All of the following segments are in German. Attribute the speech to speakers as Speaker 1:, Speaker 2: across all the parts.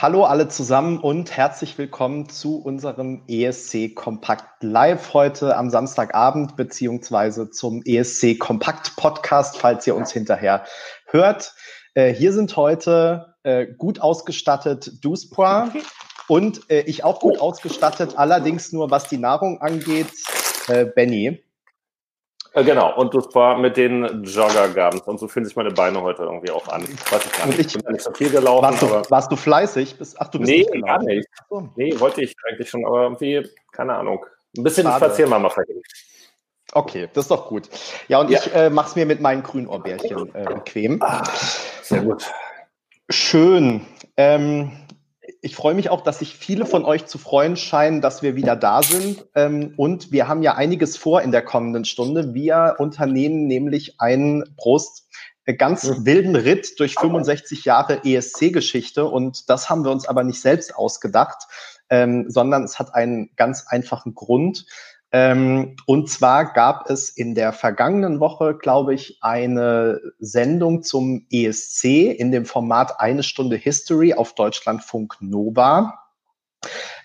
Speaker 1: hallo alle zusammen und herzlich willkommen zu unserem ESC Kompakt Live heute am Samstagabend beziehungsweise zum ESC Kompakt Podcast, falls ihr uns hinterher hört. Äh, hier sind heute äh, gut ausgestattet Duspoir und äh, ich auch gut ausgestattet, allerdings nur was die Nahrung angeht, äh, Benny.
Speaker 2: Äh, genau, und das war mit den Jogger Und so fühlen sich meine Beine heute irgendwie auch an. Ich weiß gar nicht, ich bin nicht so viel gelaufen.
Speaker 1: Warst du, warst du fleißig?
Speaker 2: Ach, du bist nee, nicht gar nicht. Nee, wollte ich eigentlich schon, aber irgendwie, keine Ahnung. Ein bisschen spazieren mal vergehen.
Speaker 1: Okay, das ist doch gut. Ja, und ja. ich äh, mache es mir mit meinen Grünohrbeerchen äh, bequem. Ah,
Speaker 2: sehr gut.
Speaker 1: Schön. Ähm, ich freue mich auch, dass sich viele von euch zu freuen scheinen, dass wir wieder da sind. Ähm, und wir haben ja einiges vor in der kommenden Stunde. Wir unternehmen nämlich einen Prost äh, ganz mhm. wilden Ritt durch 65 Jahre ESC-Geschichte. Und das haben wir uns aber nicht selbst ausgedacht, ähm, sondern es hat einen ganz einfachen Grund. Ähm, und zwar gab es in der vergangenen Woche, glaube ich, eine Sendung zum ESC in dem Format Eine Stunde History auf Deutschlandfunk Nova.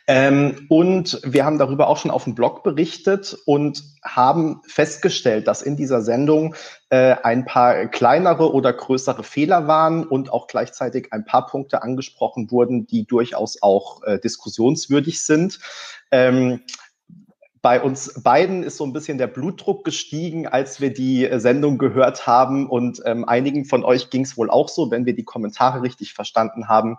Speaker 1: Ähm, und wir haben darüber auch schon auf dem Blog berichtet und haben festgestellt, dass in dieser Sendung äh, ein paar kleinere oder größere Fehler waren und auch gleichzeitig ein paar Punkte angesprochen wurden, die durchaus auch äh, diskussionswürdig sind. Ähm, bei uns beiden ist so ein bisschen der Blutdruck gestiegen, als wir die äh, Sendung gehört haben. Und ähm, einigen von euch ging es wohl auch so, wenn wir die Kommentare richtig verstanden haben.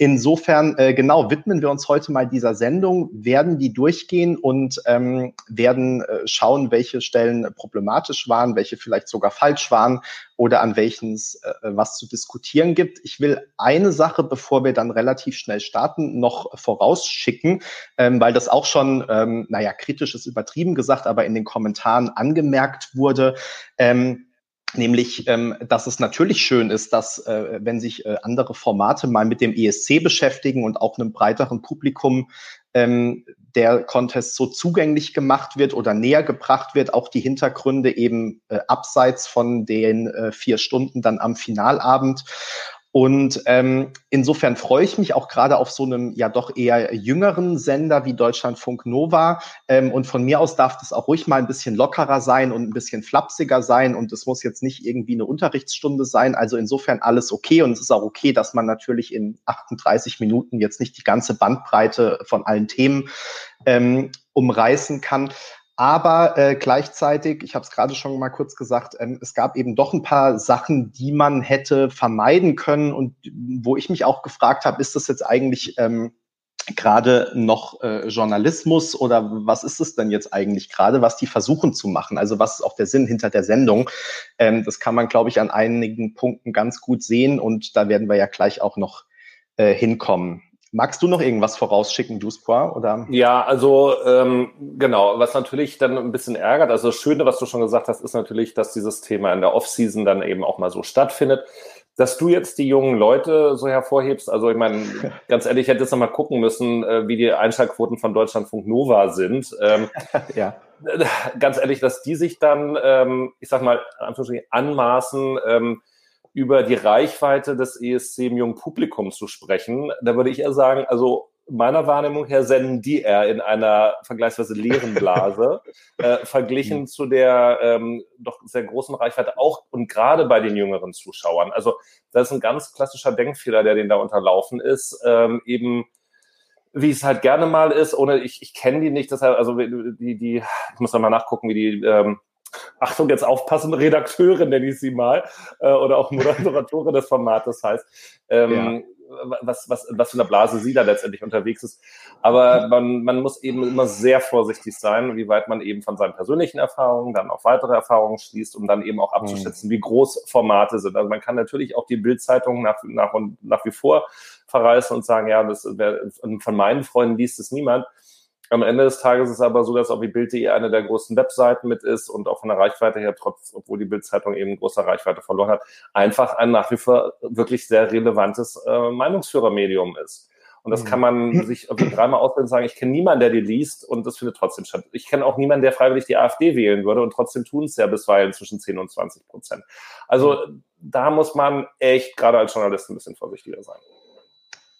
Speaker 1: Insofern, äh, genau, widmen wir uns heute mal dieser Sendung, werden die durchgehen und ähm, werden äh, schauen, welche Stellen problematisch waren, welche vielleicht sogar falsch waren oder an welchen es äh, was zu diskutieren gibt. Ich will eine Sache, bevor wir dann relativ schnell starten, noch vorausschicken, ähm, weil das auch schon, ähm, naja, kritisch ist übertrieben gesagt, aber in den Kommentaren angemerkt wurde. Ähm, Nämlich, ähm, dass es natürlich schön ist, dass, äh, wenn sich äh, andere Formate mal mit dem ESC beschäftigen und auch einem breiteren Publikum ähm, der Contest so zugänglich gemacht wird oder näher gebracht wird, auch die Hintergründe eben äh, abseits von den äh, vier Stunden dann am Finalabend. Und ähm, insofern freue ich mich auch gerade auf so einem ja doch eher jüngeren Sender wie Deutschlandfunk Nova. Ähm, und von mir aus darf das auch ruhig mal ein bisschen lockerer sein und ein bisschen flapsiger sein. Und es muss jetzt nicht irgendwie eine Unterrichtsstunde sein. Also insofern alles okay. Und es ist auch okay, dass man natürlich in 38 Minuten jetzt nicht die ganze Bandbreite von allen Themen ähm, umreißen kann. Aber äh, gleichzeitig, ich habe es gerade schon mal kurz gesagt, ähm, es gab eben doch ein paar Sachen, die man hätte vermeiden können und wo ich mich auch gefragt habe, ist das jetzt eigentlich ähm, gerade noch äh, Journalismus oder was ist es denn jetzt eigentlich gerade, was die versuchen zu machen? Also was ist auch der Sinn hinter der Sendung? Ähm, das kann man, glaube ich, an einigen Punkten ganz gut sehen und da werden wir ja gleich auch noch äh, hinkommen. Magst du noch irgendwas vorausschicken, Duspoir? Oder?
Speaker 2: Ja, also ähm, genau, was natürlich dann ein bisschen ärgert, also das Schöne, was du schon gesagt hast, ist natürlich, dass dieses Thema in der Offseason dann eben auch mal so stattfindet. Dass du jetzt die jungen Leute so hervorhebst, also ich meine, ganz ehrlich, ich hätte jetzt noch mal gucken müssen, äh, wie die Einschaltquoten von Deutschlandfunk Nova sind. Ähm, ja. Ganz ehrlich, dass die sich dann, ähm, ich sag mal, anmaßen, ähm, über die Reichweite des ESC im jungen Publikum zu sprechen, da würde ich eher sagen, also meiner Wahrnehmung her senden die eher in einer vergleichsweise leeren Blase, äh, verglichen mhm. zu der ähm, doch sehr großen Reichweite auch und gerade bei den jüngeren Zuschauern. Also das ist ein ganz klassischer Denkfehler, der denen da unterlaufen ist, ähm, eben wie es halt gerne mal ist, ohne ich, ich kenne die nicht, deshalb, also die, die, ich muss da mal nachgucken, wie die ähm, Achtung, jetzt aufpassen, Redakteurin nenne ich sie mal, äh, oder auch Moderatorin des Formates heißt, ähm, ja. was, was, was für eine Blase sie da letztendlich unterwegs ist. Aber man, man muss eben immer sehr vorsichtig sein, wie weit man eben von seinen persönlichen Erfahrungen dann auf weitere Erfahrungen schließt, um dann eben auch abzuschätzen, mhm. wie groß Formate sind. Also man kann natürlich auch die Bildzeitung nach, nach, und nach wie vor verreißen und sagen, ja, das, von meinen Freunden liest es niemand. Am Ende des Tages ist es aber so, dass auch die Bild.de eine der größten Webseiten mit ist und auch von der Reichweite her, trotz, obwohl die Bildzeitung eben große Reichweite verloren hat, einfach ein nach wie vor wirklich sehr relevantes äh, Meinungsführermedium ist. Und das kann man mhm. sich dreimal auswählen und sagen, ich kenne niemanden, der die liest und das findet trotzdem statt. Ich kenne auch niemanden, der freiwillig die AfD wählen würde und trotzdem tun es ja bisweilen zwischen 10 und 20 Prozent. Also da muss man echt gerade als Journalist ein bisschen vorsichtiger sein.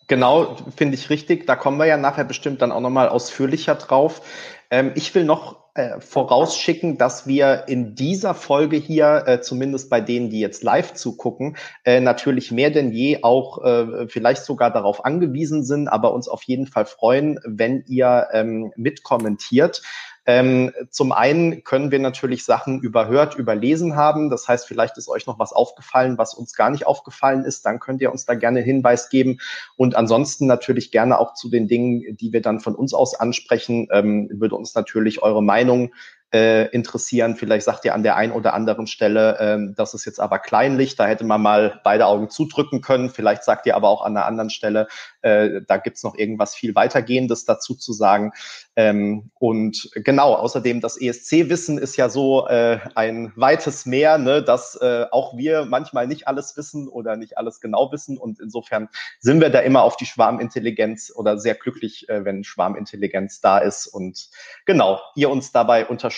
Speaker 1: Genau, finde ich richtig. Da kommen wir ja nachher bestimmt dann auch nochmal ausführlicher drauf. Ähm, ich will noch äh, vorausschicken, dass wir in dieser Folge hier, äh, zumindest bei denen, die jetzt live zugucken, äh, natürlich mehr denn je auch äh, vielleicht sogar darauf angewiesen sind, aber uns auf jeden Fall freuen, wenn ihr ähm, mitkommentiert. Ähm, zum einen können wir natürlich Sachen überhört, überlesen haben. Das heißt, vielleicht ist euch noch was aufgefallen, was uns gar nicht aufgefallen ist. Dann könnt ihr uns da gerne Hinweis geben. Und ansonsten natürlich gerne auch zu den Dingen, die wir dann von uns aus ansprechen, ähm, würde uns natürlich eure Meinung äh, interessieren. Vielleicht sagt ihr an der einen oder anderen Stelle, ähm, das ist jetzt aber kleinlich, da hätte man mal beide Augen zudrücken können. Vielleicht sagt ihr aber auch an der anderen Stelle, äh, da gibt's noch irgendwas viel weitergehendes dazu zu sagen. Ähm, und genau, außerdem das ESC-Wissen ist ja so äh, ein weites Meer, ne, dass äh, auch wir manchmal nicht alles wissen oder nicht alles genau wissen. Und insofern sind wir da immer auf die Schwarmintelligenz oder sehr glücklich, äh, wenn Schwarmintelligenz da ist und genau, ihr uns dabei unterstützt.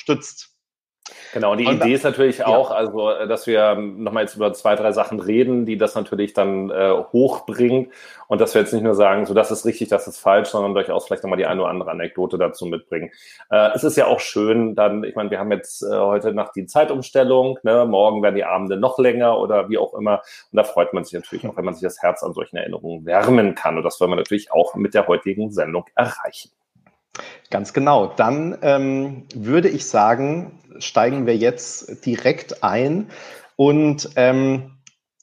Speaker 2: Genau, und die und Idee ist natürlich ja. auch, also, äh, dass wir nochmal jetzt über zwei, drei Sachen reden, die das natürlich dann äh, hochbringt und dass wir jetzt nicht nur sagen, so, das ist richtig, das ist falsch, sondern durchaus vielleicht nochmal die eine oder andere Anekdote dazu mitbringen. Äh, es ist ja auch schön, dann, ich meine, wir haben jetzt äh, heute Nacht die Zeitumstellung, ne? morgen werden die Abende noch länger oder wie auch immer und da freut man sich natürlich auch, wenn man sich das Herz an solchen Erinnerungen wärmen kann und das wollen wir natürlich auch mit der heutigen Sendung erreichen.
Speaker 1: Ganz genau. Dann ähm, würde ich sagen, steigen wir jetzt direkt ein und ähm,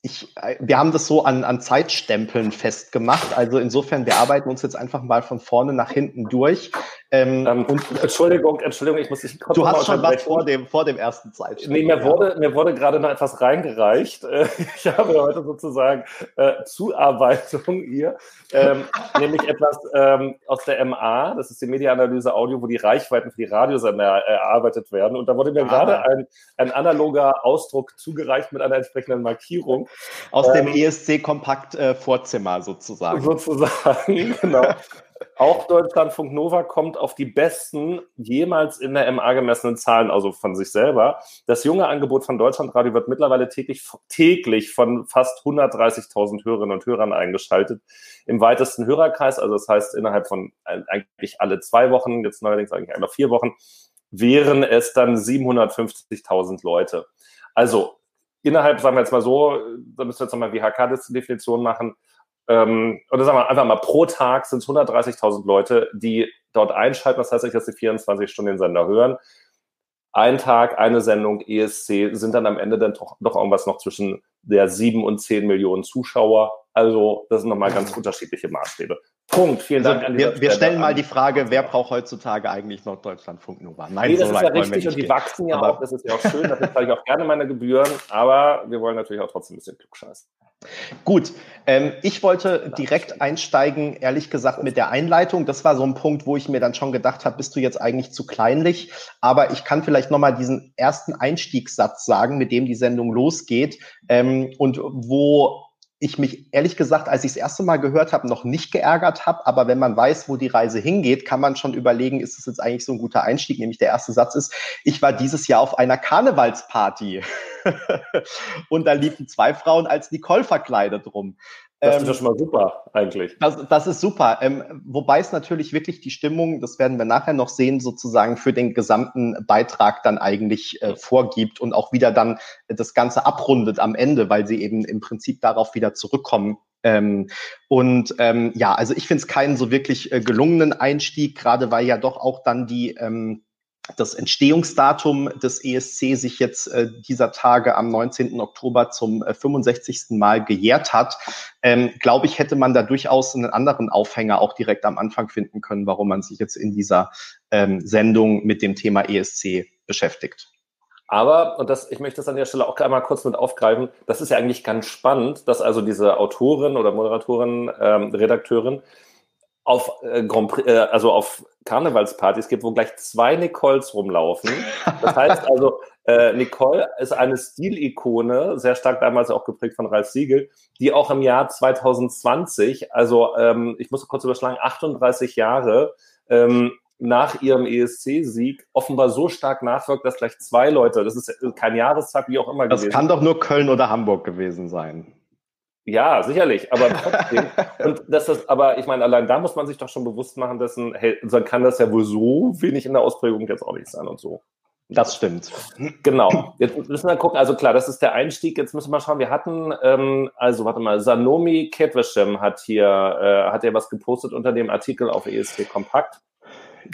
Speaker 1: ich, äh, wir haben das so an, an Zeitstempeln festgemacht. Also insofern, wir arbeiten uns jetzt einfach mal von vorne nach hinten durch.
Speaker 2: Ähm, ähm, und, Entschuldigung, Entschuldigung, ich muss dich
Speaker 1: kurz Du hast schon was vor dem, vor dem ersten Zeitstempel.
Speaker 2: Nee, mir, ja. wurde, mir wurde gerade noch etwas reingereicht. Äh, ich habe heute sozusagen äh, Zuarbeitung hier, ähm, nämlich etwas ähm, aus der MA, das ist die Mediaanalyse Audio, wo die Reichweiten für die Radiosender erarbeitet werden. Und da wurde mir ah. gerade ein, ein analoger Ausdruck zugereicht mit einer entsprechenden Markierung.
Speaker 1: Aus dem ähm, ESC-Kompakt-Vorzimmer äh, sozusagen.
Speaker 2: Sozusagen, genau. Auch Deutschlandfunk Nova kommt auf die besten jemals in der MA gemessenen Zahlen, also von sich selber. Das junge Angebot von Deutschlandradio wird mittlerweile täglich, täglich von fast 130.000 Hörerinnen und Hörern eingeschaltet. Im weitesten Hörerkreis, also das heißt innerhalb von eigentlich alle zwei Wochen, jetzt neuerdings eigentlich alle vier Wochen, wären es dann 750.000 Leute. Also innerhalb, sagen wir jetzt mal so, da müssen wir jetzt nochmal WHK-Definition machen, ähm, oder sagen wir einfach mal pro Tag sind es 130.000 Leute, die dort einschalten. Das heißt nicht, dass sie 24 Stunden den Sender hören. Ein Tag, eine Sendung ESC sind dann am Ende dann doch, doch irgendwas noch zwischen der 7 und 10 Millionen Zuschauer. Also das sind nochmal ganz unterschiedliche Maßstäbe. Punkt. Vielen
Speaker 1: also, Dank. wir, wir stellen mal die Frage, wer braucht heutzutage eigentlich noch Deutschlandfunk Nova?
Speaker 2: Nein, nee, das so ist ja richtig und die wachsen ja auch. Das ist ja auch schön. Dafür zahle ich auch gerne meine Gebühren. Aber wir wollen natürlich auch trotzdem ein bisschen klugscheißen.
Speaker 1: Gut, ähm, ich wollte direkt einsteigen, ehrlich gesagt, mit der Einleitung. Das war so ein Punkt, wo ich mir dann schon gedacht habe, bist du jetzt eigentlich zu kleinlich? Aber ich kann vielleicht nochmal diesen ersten Einstiegssatz sagen, mit dem die Sendung losgeht ähm, und wo ich mich ehrlich gesagt, als ich das erste Mal gehört habe, noch nicht geärgert habe. Aber wenn man weiß, wo die Reise hingeht, kann man schon überlegen, ist es jetzt eigentlich so ein guter Einstieg? Nämlich der erste Satz ist, ich war dieses Jahr auf einer Karnevalsparty. und da liefen zwei Frauen als Nicole verkleidet rum.
Speaker 2: Das ist ja ähm, schon mal super, eigentlich.
Speaker 1: Das, das ist super. Ähm, wobei es natürlich wirklich die Stimmung, das werden wir nachher noch sehen, sozusagen für den gesamten Beitrag dann eigentlich äh, vorgibt und auch wieder dann das Ganze abrundet am Ende, weil sie eben im Prinzip darauf wieder zurückkommen. Ähm, und ähm, ja, also ich finde es keinen so wirklich äh, gelungenen Einstieg, gerade weil ja doch auch dann die ähm, das Entstehungsdatum des ESC sich jetzt äh, dieser Tage am 19. Oktober zum äh, 65. Mal gejährt hat, ähm, glaube ich, hätte man da durchaus einen anderen Aufhänger auch direkt am Anfang finden können, warum man sich jetzt in dieser ähm, Sendung mit dem Thema ESC beschäftigt.
Speaker 2: Aber, und das, ich möchte das an der Stelle auch einmal kurz mit aufgreifen, das ist ja eigentlich ganz spannend, dass also diese Autorin oder Moderatorin, ähm, Redakteurin auf äh, Grand Prix, äh, also auf Karnevalspartys gibt, wo gleich zwei Nicoles rumlaufen. Das heißt also, äh, Nicole ist eine Stilikone, sehr stark damals auch geprägt von Ralf Siegel, die auch im Jahr 2020, also ähm, ich muss kurz überschlagen, 38 Jahre ähm, nach ihrem ESC-Sieg offenbar so stark nachwirkt, dass gleich zwei Leute, das ist kein Jahrestag, wie auch immer
Speaker 1: das gewesen. Das kann doch nur Köln oder Hamburg gewesen sein.
Speaker 2: Ja, sicherlich, aber trotzdem. und das ist, aber ich meine, allein da muss man sich doch schon bewusst machen, dass ein, hey, dann kann das ja wohl so wenig in der Ausprägung jetzt auch nicht sein und so.
Speaker 1: Das stimmt.
Speaker 2: Genau. Jetzt müssen wir gucken. Also klar, das ist der Einstieg. Jetzt müssen wir mal schauen. Wir hatten, ähm, also warte mal, Sanomi Ketveshem hat hier, äh, hat ja was gepostet unter dem Artikel auf ESC Kompakt.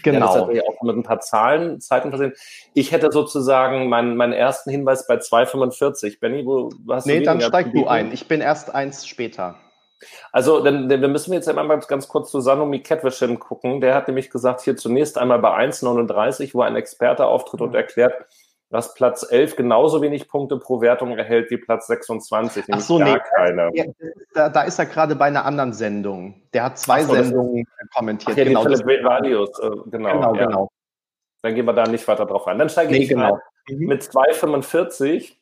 Speaker 2: Genau. Ja, das hat ja auch mit ein paar Zahlen, Zeiten versehen. Ich hätte sozusagen meinen, meinen ersten Hinweis bei 2,45. Benny, wo
Speaker 1: hast nee, du Nee, dann steig du ein. Ich bin erst eins später.
Speaker 2: Also, dann, dann müssen wir jetzt einmal ganz kurz zu Sanomi Ketwischen gucken. Der hat nämlich gesagt, hier zunächst einmal bei 1,39, wo ein Experte auftritt und erklärt, dass Platz 11 genauso wenig Punkte pro Wertung erhält wie Platz 26.
Speaker 1: Ach so, nee, keine. Da, da, ist er gerade bei einer anderen Sendung. Der hat zwei so, Sendungen kommentiert. Ach,
Speaker 2: ja, genau, Philipp Radius, äh, genau. Genau, ja. genau. Dann gehen wir da nicht weiter drauf ein. Dann steige nee, ich genau. Mhm. mit 2,45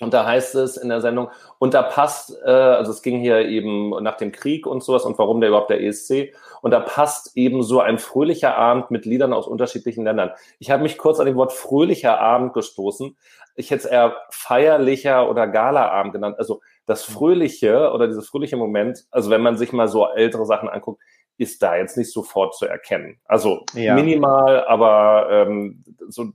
Speaker 2: und da heißt es in der Sendung, und da passt, äh, also es ging hier eben nach dem Krieg und sowas und warum der überhaupt der ESC, und da passt eben so ein fröhlicher Abend mit Liedern aus unterschiedlichen Ländern. Ich habe mich kurz an dem Wort fröhlicher Abend gestoßen. Ich hätte es eher feierlicher oder Galaabend genannt. Also das Fröhliche oder dieses fröhliche Moment, also wenn man sich mal so ältere Sachen anguckt, ist da jetzt nicht sofort zu erkennen. Also ja. minimal, aber ähm, so,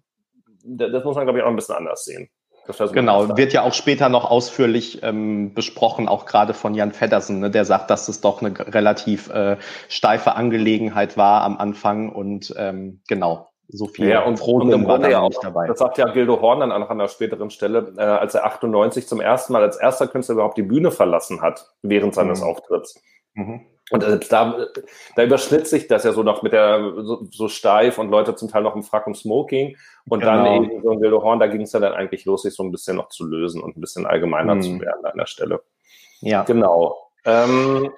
Speaker 2: das muss man, glaube ich, auch ein bisschen anders sehen.
Speaker 1: So genau, wird ja auch später noch ausführlich ähm, besprochen, auch gerade von Jan Feddersen, ne, der sagt, dass es doch eine relativ äh, steife Angelegenheit war am Anfang und ähm, genau, so viel
Speaker 2: ja, und und war ja auch dabei. Das sagt ja Gildo Horn dann auch an einer späteren Stelle, äh, als er 98 zum ersten Mal als erster Künstler überhaupt die Bühne verlassen hat während seines mhm. Auftritts. Mhm. Und äh, da, da überschnitt sich das ja so noch mit der so, so, steif und Leute zum Teil noch im Frack und Smoking. Und genau. dann eben so ein Gildo Horn, da ging es ja dann eigentlich los, sich so ein bisschen noch zu lösen und ein bisschen allgemeiner mhm. zu werden an der Stelle. Ja. Genau. Ähm,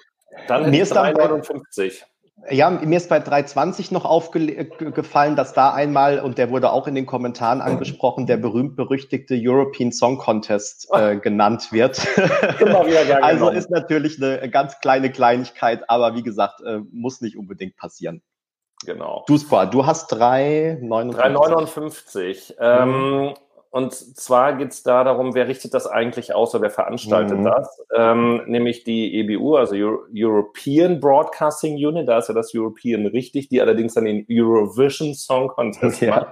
Speaker 2: dann
Speaker 1: Mir ist 359. Ja, mir ist bei 320 noch aufgefallen, dass da einmal, und der wurde auch in den Kommentaren angesprochen, der berühmt-berüchtigte European Song Contest äh, genannt wird. Immer wieder gerne also ist natürlich eine ganz kleine Kleinigkeit, aber wie gesagt, äh, muss nicht unbedingt passieren.
Speaker 2: Genau.
Speaker 1: Du, Spa, du hast 3,59.
Speaker 2: 3,59. Ähm, und zwar geht es da darum, wer richtet das eigentlich aus oder wer veranstaltet mhm. das? Ähm, nämlich die EBU, also Euro European Broadcasting Unit, da ist ja das European richtig, die allerdings dann den Eurovision Song Contest ja. macht.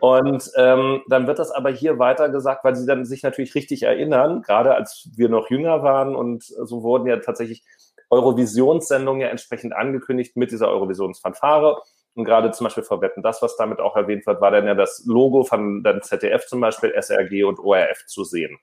Speaker 2: Und ähm, dann wird das aber hier weiter gesagt, weil sie dann sich natürlich richtig erinnern, gerade als wir noch jünger waren und so wurden ja tatsächlich Eurovisionssendungen ja entsprechend angekündigt mit dieser Eurovisionsfanfare. Und gerade zum Beispiel vor Wetten, das, was damit auch erwähnt wird, war dann ja das Logo von dann ZDF zum Beispiel, SRG und ORF zu sehen.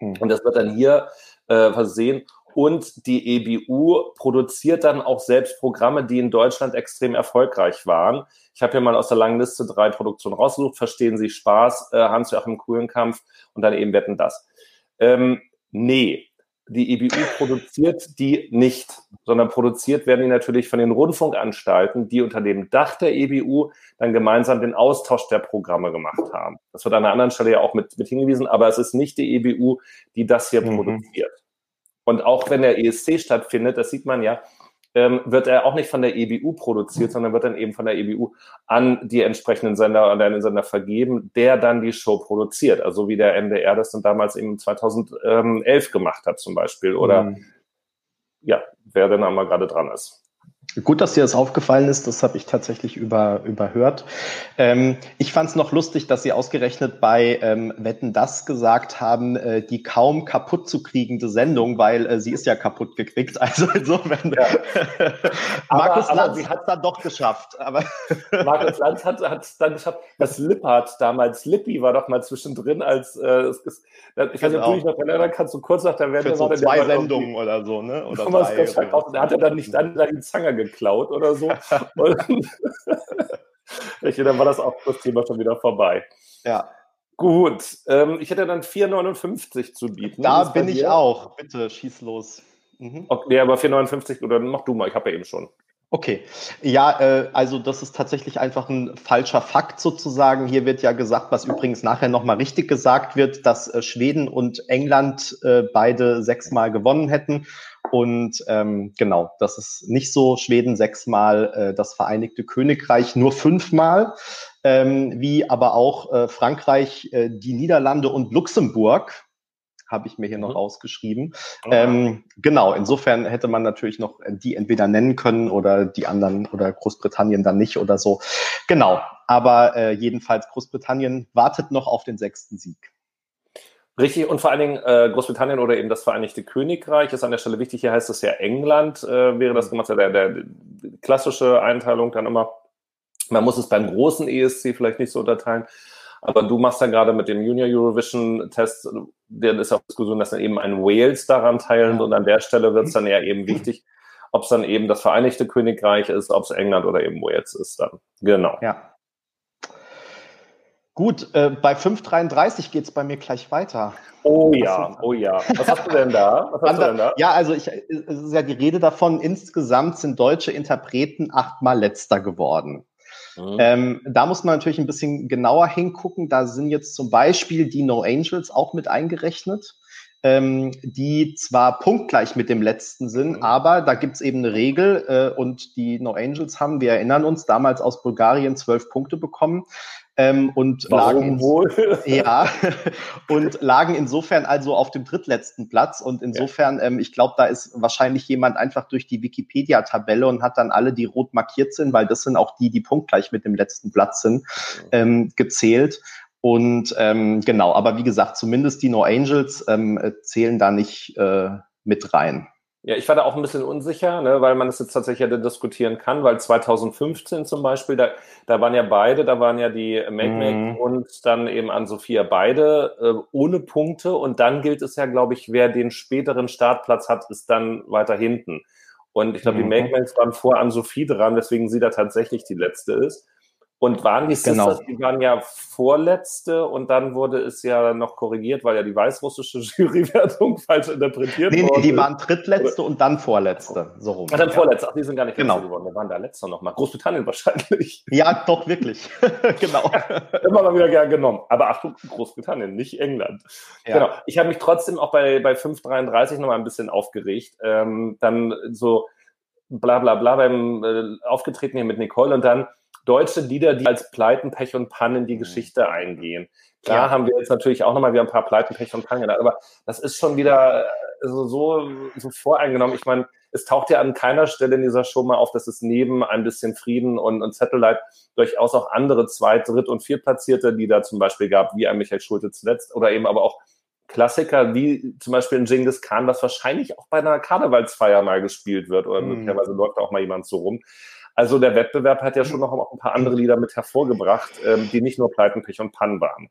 Speaker 2: Mhm. Und das wird dann hier äh, versehen. Und die EBU produziert dann auch selbst Programme, die in Deutschland extrem erfolgreich waren. Ich habe hier mal aus der langen Liste drei Produktionen rausgesucht. Verstehen Sie Spaß, äh, Hans-Joachim Kuhlenkampf und dann eben Wetten das. Ähm, nee, die EBU produziert die nicht, sondern produziert werden die natürlich von den Rundfunkanstalten, die unter dem Dach der EBU dann gemeinsam den Austausch der Programme gemacht haben. Das wird an einer anderen Stelle ja auch mit, mit hingewiesen, aber es ist nicht die EBU, die das hier mhm. produziert. Und auch wenn der ESC stattfindet, das sieht man ja, ähm, wird er auch nicht von der EBU produziert, sondern wird dann eben von der EBU an die entsprechenden Sender an den Sender vergeben, der dann die Show produziert. Also wie der NDR das dann damals eben 2011 gemacht hat zum Beispiel. Oder mhm. ja, wer denn einmal gerade dran ist.
Speaker 1: Gut, dass dir das aufgefallen ist, das habe ich tatsächlich über, überhört. Ähm, ich fand es noch lustig, dass Sie ausgerechnet bei ähm, Wetten das gesagt haben, äh, die kaum kaputt zu kriegende Sendung, weil äh, sie ist ja kaputt gekriegt. Also insofern. Ja. Markus aber, Lanz hat es dann doch geschafft. Aber
Speaker 2: Markus Lanz hat es dann geschafft. Das Lippert damals, Lippi war doch mal zwischendrin als äh, ich weiß nicht, ob du dich noch erinnern kannst, so kurz nach der Wende. Für
Speaker 1: so zwei Sendungen oder so, ne? Oder
Speaker 2: drei, oder da hat er dann nicht dann die Zange geklaut oder so. Und ich, dann war das auch das Thema schon wieder vorbei.
Speaker 1: Ja.
Speaker 2: Gut, ähm, ich hätte dann 4,59 zu bieten.
Speaker 1: Da bin ich auch. Bitte, schieß los.
Speaker 2: Mhm. Okay, aber 4,59 oder mach du mal, ich habe ja eben schon.
Speaker 1: Okay, ja, äh, also das ist tatsächlich einfach ein falscher Fakt sozusagen. Hier wird ja gesagt, was übrigens nachher nochmal richtig gesagt wird, dass äh, Schweden und England äh, beide sechsmal gewonnen hätten. Und ähm, genau, das ist nicht so. Schweden sechsmal, äh, das Vereinigte Königreich nur fünfmal, ähm, wie aber auch äh, Frankreich, äh, die Niederlande und Luxemburg habe ich mir hier mhm. noch rausgeschrieben. Oh. Ähm, genau, insofern hätte man natürlich noch die entweder nennen können oder die anderen oder Großbritannien dann nicht oder so. Genau, aber äh, jedenfalls Großbritannien wartet noch auf den sechsten Sieg.
Speaker 2: Richtig, und vor allen Dingen äh, Großbritannien oder eben das Vereinigte Königreich ist an der Stelle wichtig. Hier heißt es ja England, äh, wäre das mhm. gemacht, der, der, der klassische Einteilung dann immer. Man muss es beim großen ESC vielleicht nicht so unterteilen. Aber du machst ja gerade mit dem Junior Eurovision Test, der ist auch Diskussion, dass dann eben ein Wales daran teilen und an der Stelle wird es dann ja eben wichtig, ob es dann eben das Vereinigte Königreich ist, ob es England oder eben Wales ist dann. Genau.
Speaker 1: Ja. Gut, äh, bei 5,33 geht es bei mir gleich weiter.
Speaker 2: Oh ja, oh ja. Was hast du denn da? Was
Speaker 1: hast du denn da? Ja, also ich, es ist ja die Rede davon, insgesamt sind deutsche Interpreten achtmal letzter geworden. Mhm. Ähm, da muss man natürlich ein bisschen genauer hingucken. Da sind jetzt zum Beispiel die No Angels auch mit eingerechnet, ähm, die zwar punktgleich mit dem letzten sind, mhm. aber da gibt es eben eine Regel äh, und die No Angels haben, wir erinnern uns, damals aus Bulgarien zwölf Punkte bekommen ähm, und Warum lagen wohl? ja und lagen insofern also auf dem drittletzten Platz und insofern, ähm, ich glaube, da ist wahrscheinlich jemand einfach durch die Wikipedia-Tabelle und hat dann alle, die rot markiert sind, weil das sind auch die, die punktgleich mit dem letzten Platz sind, ähm, gezählt. Und ähm, genau, aber wie gesagt, zumindest die No Angels ähm, zählen da nicht äh, mit rein.
Speaker 2: Ja, ich war da auch ein bisschen unsicher, ne, weil man es jetzt tatsächlich ja diskutieren kann, weil 2015 zum Beispiel, da, da waren ja beide, da waren ja die Make mhm. und dann eben an Sophia beide äh, ohne Punkte und dann gilt es ja, glaube ich, wer den späteren Startplatz hat, ist dann weiter hinten. Und ich glaube, mhm. die Make waren vor an Sophie dran, weswegen sie da tatsächlich die letzte ist. Und waren die genau. Sisters, die waren ja vorletzte und dann wurde es ja noch korrigiert, weil ja die weißrussische Jurywertung falsch interpretiert
Speaker 1: nee, wurde. Nee, die waren drittletzte und dann vorletzte.
Speaker 2: So rum. Ach, dann vorletzte. Ach, die sind gar nicht genau. geworden. Wir waren da letzter nochmal. Großbritannien wahrscheinlich.
Speaker 1: Ja, doch, wirklich. genau.
Speaker 2: Immer mal wieder gern genommen. Aber Achtung, Großbritannien, nicht England. Ja. Genau. Ich habe mich trotzdem auch bei, bei 533 nochmal ein bisschen aufgeregt. Ähm, dann so bla bla bla beim äh, Aufgetreten hier mit Nicole und dann deutsche Lieder, die als Pleiten, Pech und Pannen in die mhm. Geschichte eingehen. Klar ja. haben wir jetzt natürlich auch nochmal wieder ein paar Pleiten, Pech und Pannen genannt, aber das ist schon wieder äh, so, so, so voreingenommen. Ich meine, es taucht ja an keiner Stelle in dieser Show mal auf, dass es neben ein bisschen Frieden und, und Satellite durchaus auch andere Zweit-, Dritt- und Viertplatzierte Lieder zum Beispiel gab, wie ein Michael Schulte zuletzt oder eben aber auch Klassiker wie zum Beispiel ein Genghis Khan, was wahrscheinlich auch bei einer Karnevalsfeier mal gespielt wird oder mhm. möglicherweise läuft da auch mal jemand so rum. Also der Wettbewerb hat ja schon noch ein paar andere Lieder mit hervorgebracht, ähm, die nicht nur Pleiten, Pech und Pannen waren.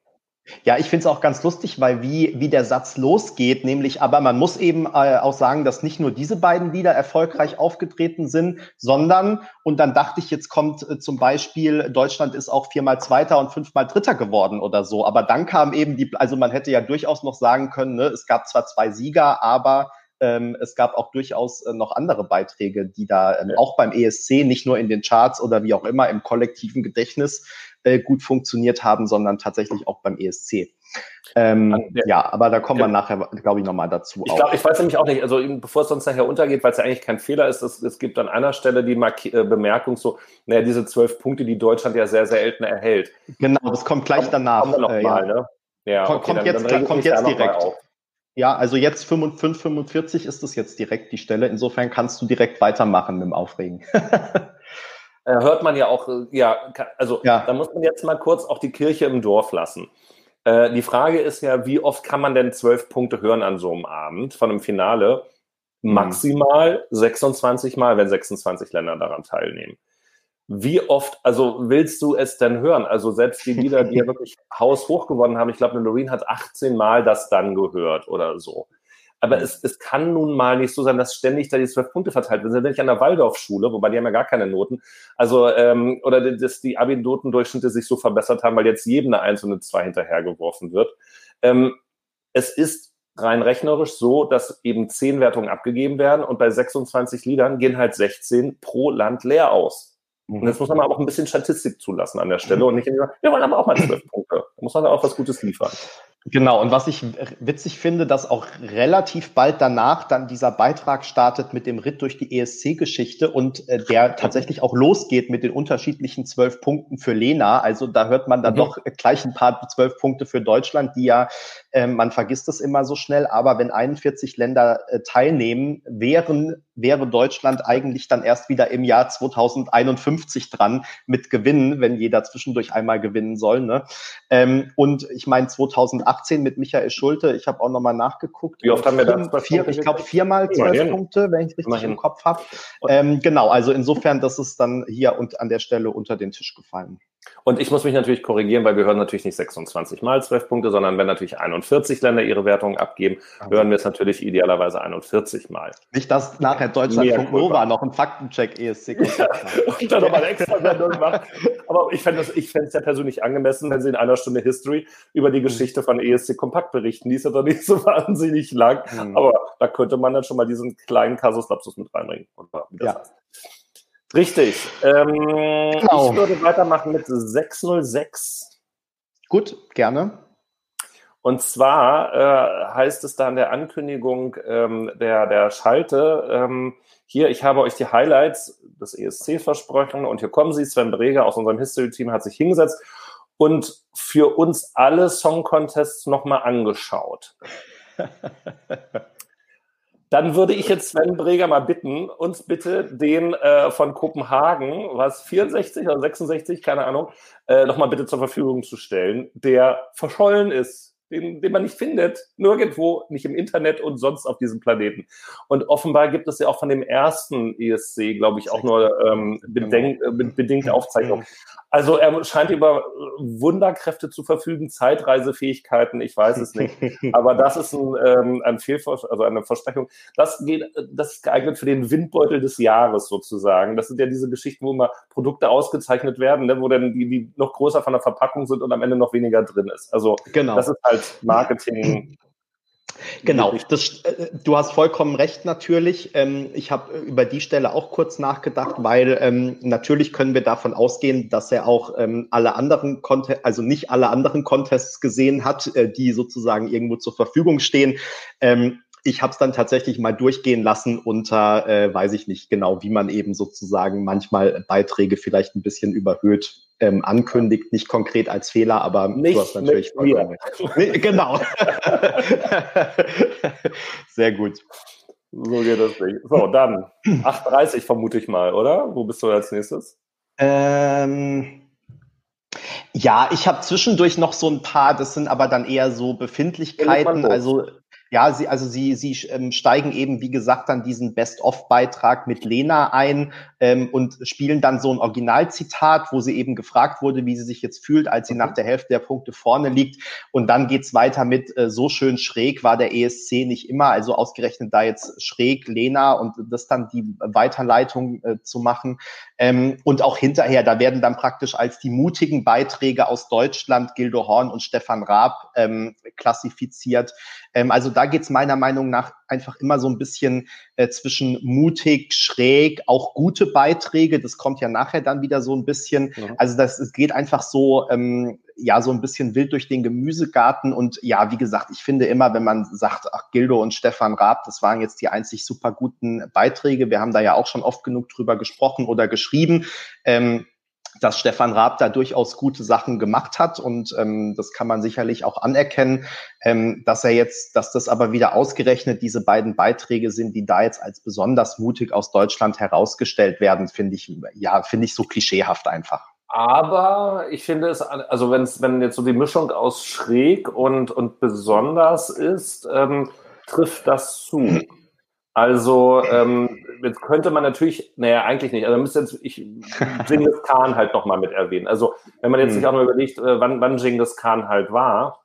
Speaker 1: Ja, ich finde es auch ganz lustig, weil wie, wie der Satz losgeht, nämlich, aber man muss eben äh, auch sagen, dass nicht nur diese beiden Lieder erfolgreich aufgetreten sind, sondern, und dann dachte ich, jetzt kommt äh, zum Beispiel, Deutschland ist auch viermal Zweiter und fünfmal Dritter geworden oder so. Aber dann kam eben die, also man hätte ja durchaus noch sagen können, ne, es gab zwar zwei Sieger, aber ähm, es gab auch durchaus äh, noch andere Beiträge, die da ähm, auch beim ESC, nicht nur in den Charts oder wie auch immer im kollektiven Gedächtnis äh, gut funktioniert haben, sondern tatsächlich auch beim ESC. Ähm, ja. ja. aber da kommen wir nachher, glaube ich, nochmal dazu.
Speaker 2: Ich glaube, ich weiß nämlich auch nicht, also bevor es sonst nachher untergeht, weil es ja eigentlich kein Fehler ist, es, es gibt an einer Stelle die Mark äh, Bemerkung so, naja, diese zwölf Punkte, die Deutschland ja sehr selten erhält.
Speaker 1: Genau, das kommt gleich danach. Kommt
Speaker 2: noch äh, mal, ja. ne?
Speaker 1: Ja, okay, kommt, dann, jetzt, dann kommt jetzt direkt. Ja, also jetzt 5,45 ist es jetzt direkt die Stelle. Insofern kannst du direkt weitermachen mit dem Aufregen.
Speaker 2: Äh, hört man ja auch, äh, ja, also ja. da muss man jetzt mal kurz auch die Kirche im Dorf lassen. Äh, die Frage ist ja, wie oft kann man denn zwölf Punkte hören an so einem Abend von einem Finale? Mhm. Maximal 26 Mal, wenn 26 Länder daran teilnehmen wie oft, also willst du es denn hören? Also selbst die Lieder, die ja wirklich haushoch gewonnen haben, ich glaube, eine Loreen hat 18 Mal das dann gehört oder so. Aber es, es kann nun mal nicht so sein, dass ständig da die zwölf Punkte verteilt werden. Sind nicht an der Waldorfschule, wobei die haben ja gar keine Noten. Also, ähm, oder dass die Abi-Notendurchschnitte sich so verbessert haben, weil jetzt jedem eine Eins und eine Zwei hinterhergeworfen wird. Ähm, es ist rein rechnerisch so, dass eben zehn Wertungen abgegeben werden und bei 26 Liedern gehen halt 16 pro Land leer aus. Und jetzt muss man aber auch ein bisschen Statistik zulassen an der Stelle und nicht, wir wollen aber auch mal zwölf Punkte. Da muss man auch was Gutes liefern.
Speaker 1: Genau, und was ich witzig finde, dass auch relativ bald danach dann dieser Beitrag startet mit dem Ritt durch die ESC-Geschichte und äh, der tatsächlich auch losgeht mit den unterschiedlichen zwölf Punkten für Lena. Also da hört man dann mhm. doch gleich ein paar zwölf Punkte für Deutschland, die ja, man vergisst das immer so schnell, aber wenn 41 Länder äh, teilnehmen, wären wäre Deutschland eigentlich dann erst wieder im Jahr 2051 dran mit Gewinnen, wenn jeder zwischendurch einmal gewinnen soll. Ne? Ähm, und ich meine 2018 mit Michael Schulte, ich habe auch nochmal nachgeguckt.
Speaker 2: Wie oft haben wir da?
Speaker 1: Vier, ich glaube viermal zwölf Punkte, wenn ich richtig Immerhin. im Kopf habe. Ähm, genau, also insofern, das ist dann hier und an der Stelle unter den Tisch gefallen.
Speaker 2: Und ich muss mich natürlich korrigieren, weil wir hören natürlich nicht 26 mal 12 Punkte, sondern wenn natürlich 41 Länder ihre Wertungen abgeben, also. hören wir es natürlich idealerweise 41 mal.
Speaker 1: Nicht, dass nachher Deutschland.nova noch ein Faktencheck ESC
Speaker 2: und dann nochmal eine extra Sendung macht. Aber ich fände es ja persönlich angemessen, wenn Sie in einer Stunde History über die Geschichte von ESC Kompakt berichten. Die ist ja doch nicht so wahnsinnig lang, mhm. aber da könnte man dann schon mal diesen kleinen Kasus Lapsus mit reinbringen.
Speaker 1: ja. Heißt.
Speaker 2: Richtig. Ähm, genau. Ich würde weitermachen mit 606.
Speaker 1: Gut, gerne.
Speaker 2: Und zwar äh, heißt es da in der Ankündigung ähm, der, der Schalte, ähm, hier, ich habe euch die Highlights des ESC versprochen und hier kommen sie. Sven Breger aus unserem History-Team hat sich hingesetzt und für uns alle Song Contests nochmal angeschaut. Dann würde ich jetzt Sven Breger mal bitten, uns bitte den äh, von Kopenhagen, was 64 oder 66, keine Ahnung, äh, nochmal bitte zur Verfügung zu stellen, der verschollen ist, den, den man nicht findet, nirgendwo, nicht im Internet und sonst auf diesem Planeten. Und offenbar gibt es ja auch von dem ersten ESC, glaube ich, auch nur ähm, bedenk, äh, bedingte Aufzeichnungen. Also er scheint über Wunderkräfte zu verfügen, Zeitreisefähigkeiten, ich weiß es nicht. Aber das ist ein, ähm, ein Fehlvers also eine Versprechung. Das geht, das ist geeignet für den Windbeutel des Jahres sozusagen. Das sind ja diese Geschichten, wo immer Produkte ausgezeichnet werden, ne, wo dann die, die noch größer von der Verpackung sind und am Ende noch weniger drin ist. Also genau. das ist halt Marketing
Speaker 1: Genau, das, äh, du hast vollkommen recht natürlich. Ähm, ich habe über die Stelle auch kurz nachgedacht, weil ähm, natürlich können wir davon ausgehen, dass er auch ähm, alle anderen Contests, also nicht alle anderen Contests gesehen hat, äh, die sozusagen irgendwo zur Verfügung stehen. Ich habe es dann tatsächlich mal durchgehen lassen unter, äh, weiß ich nicht genau, wie man eben sozusagen manchmal Beiträge vielleicht ein bisschen überhöht ähm, ankündigt, nicht konkret als Fehler, aber
Speaker 2: nicht du hast natürlich vollkommen
Speaker 1: nee, Genau. Sehr gut.
Speaker 2: So geht das nicht. So, dann 8.30 vermute ich mal, oder? Wo bist du als nächstes?
Speaker 1: Ähm, ja, ich habe zwischendurch noch so ein paar, das sind aber dann eher so Befindlichkeiten. Also ja, sie, also sie, sie ähm, steigen eben, wie gesagt, dann diesen Best-of-Beitrag mit Lena ein ähm, und spielen dann so ein Originalzitat, wo sie eben gefragt wurde, wie sie sich jetzt fühlt, als sie nach der Hälfte der Punkte vorne liegt. Und dann geht's weiter mit äh, so schön schräg war der ESC nicht immer, also ausgerechnet da jetzt schräg Lena und das dann die Weiterleitung äh, zu machen. Ähm, und auch hinterher, da werden dann praktisch als die mutigen Beiträge aus Deutschland Gildo Horn und Stefan Raab ähm, klassifiziert. Ähm, also da geht's meiner Meinung nach einfach immer so ein bisschen äh, zwischen mutig, schräg, auch gute Beiträge. Das kommt ja nachher dann wieder so ein bisschen. Ja. Also das es geht einfach so, ähm, ja, so ein bisschen wild durch den Gemüsegarten. Und ja, wie gesagt, ich finde immer, wenn man sagt, ach, Gildo und Stefan Raab, das waren jetzt die einzig super guten Beiträge. Wir haben da ja auch schon oft genug drüber gesprochen oder geschrieben. Ähm, dass Stefan Raab da durchaus gute Sachen gemacht hat und ähm, das kann man sicherlich auch anerkennen, ähm, dass er jetzt, dass das aber wieder ausgerechnet diese beiden Beiträge sind, die da jetzt als besonders mutig aus Deutschland herausgestellt werden, finde ich, ja, finde ich so klischeehaft einfach.
Speaker 2: Aber ich finde es, also wenn es, wenn jetzt so die Mischung aus schräg und, und besonders ist, ähm, trifft das zu. Also ähm, jetzt könnte man natürlich, naja, eigentlich nicht. Also müsste jetzt ich Genghis Khan halt nochmal mit erwähnen. Also wenn man jetzt hm. sich auch mal überlegt, äh, wann, wann Genghis Khan halt war,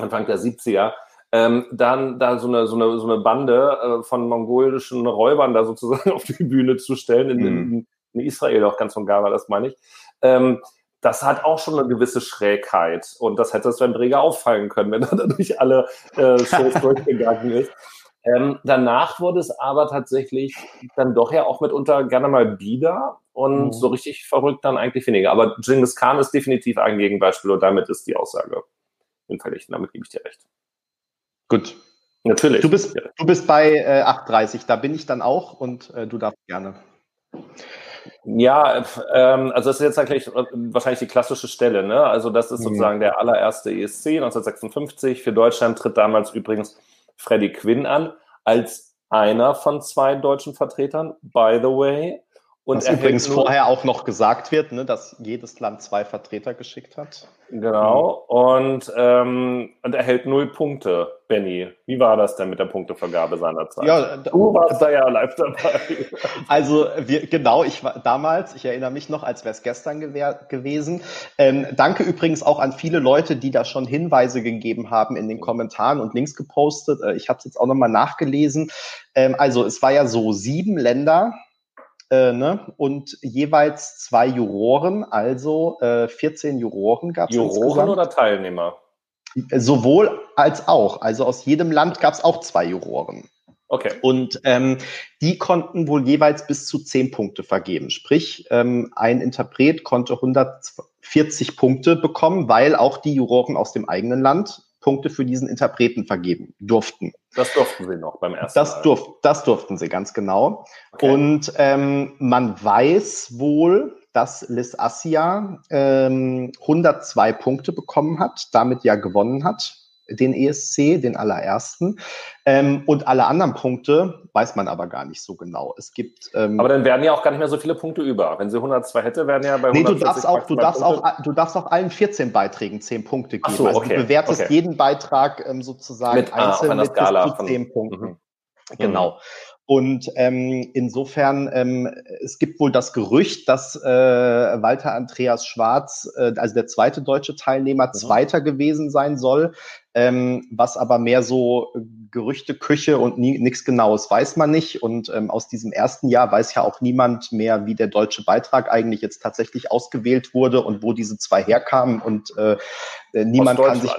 Speaker 2: Anfang der 70er, ähm, dann da so eine, so eine, so eine Bande äh, von mongolischen Räubern da sozusagen auf die Bühne zu stellen, in, hm. in, in Israel auch ganz und gar war das, meine ich. Ähm, das hat auch schon eine gewisse Schrägheit. Und das hätte Sven Breger auffallen können, wenn er dadurch alle äh, Shows durchgegangen ist. Ähm, danach wurde es aber tatsächlich dann doch ja auch mitunter gerne mal bieder und mhm. so richtig verrückt dann eigentlich weniger. Aber Genghis Khan ist definitiv ein Gegenbeispiel und damit ist die Aussage hinfällig. Damit gebe ich dir recht.
Speaker 1: Gut. Natürlich. Du bist, du bist bei äh, 8,30. Da bin ich dann auch und äh, du darfst gerne.
Speaker 2: Ja, ähm, also das ist jetzt eigentlich äh, wahrscheinlich die klassische Stelle. Ne? Also das ist mhm. sozusagen der allererste ESC 1956. Für Deutschland tritt damals übrigens Freddie Quinn an als einer von zwei deutschen Vertretern, by the way.
Speaker 1: Und Was übrigens vorher auch noch gesagt wird, ne, dass jedes Land zwei Vertreter geschickt hat.
Speaker 2: Genau. Mhm. Und, ähm, und erhält null Punkte, Benny. Wie war das denn mit der Punktevergabe seinerzeit?
Speaker 1: Ja, du warst da ja live dabei. Also wir, genau, ich war damals, ich erinnere mich noch, als wäre es gestern gewesen. Ähm, danke übrigens auch an viele Leute, die da schon Hinweise gegeben haben in den Kommentaren und Links gepostet. Äh, ich habe es jetzt auch nochmal nachgelesen. Ähm, also es war ja so sieben Länder äh, ne? Und jeweils zwei Juroren, also äh, 14 Juroren gab es.
Speaker 2: Juroren insgesamt. oder Teilnehmer?
Speaker 1: Sowohl als auch. Also aus jedem Land gab es auch zwei Juroren. Okay. Und ähm, die konnten wohl jeweils bis zu zehn Punkte vergeben. Sprich, ähm, ein Interpret konnte 140 Punkte bekommen, weil auch die Juroren aus dem eigenen Land Punkte für diesen Interpreten vergeben durften.
Speaker 2: Das durften sie noch beim ersten
Speaker 1: das Mal. Durf, das durften sie ganz genau. Okay. Und ähm, man weiß wohl, dass Liz Assia ähm, 102 Punkte bekommen hat, damit ja gewonnen hat den ESC, den allerersten. Ähm, und alle anderen Punkte weiß man aber gar nicht so genau. Es gibt.
Speaker 2: Ähm, aber dann werden ja auch gar nicht mehr so viele Punkte über. Wenn sie 102 hätte, wären ja bei 140 Nee,
Speaker 1: du darfst auch, du darfst auch, du darfst auch allen 14 Beiträgen 10 Punkte geben. So, okay, also du bewertest okay. jeden Beitrag ähm, sozusagen
Speaker 2: mit, einzeln ah, mit bis
Speaker 1: zu 10 Punkten. Mhm. Genau. Und ähm, insofern, ähm, es gibt wohl das Gerücht, dass äh, Walter Andreas Schwarz, äh, also der zweite deutsche Teilnehmer, mhm. Zweiter gewesen sein soll ähm, was aber mehr so Gerüchte, Küche und nichts Genaues weiß man nicht. Und ähm, aus diesem ersten Jahr weiß ja auch niemand mehr, wie der deutsche Beitrag eigentlich jetzt tatsächlich ausgewählt wurde und wo diese zwei herkamen. Und äh, niemand kann sich.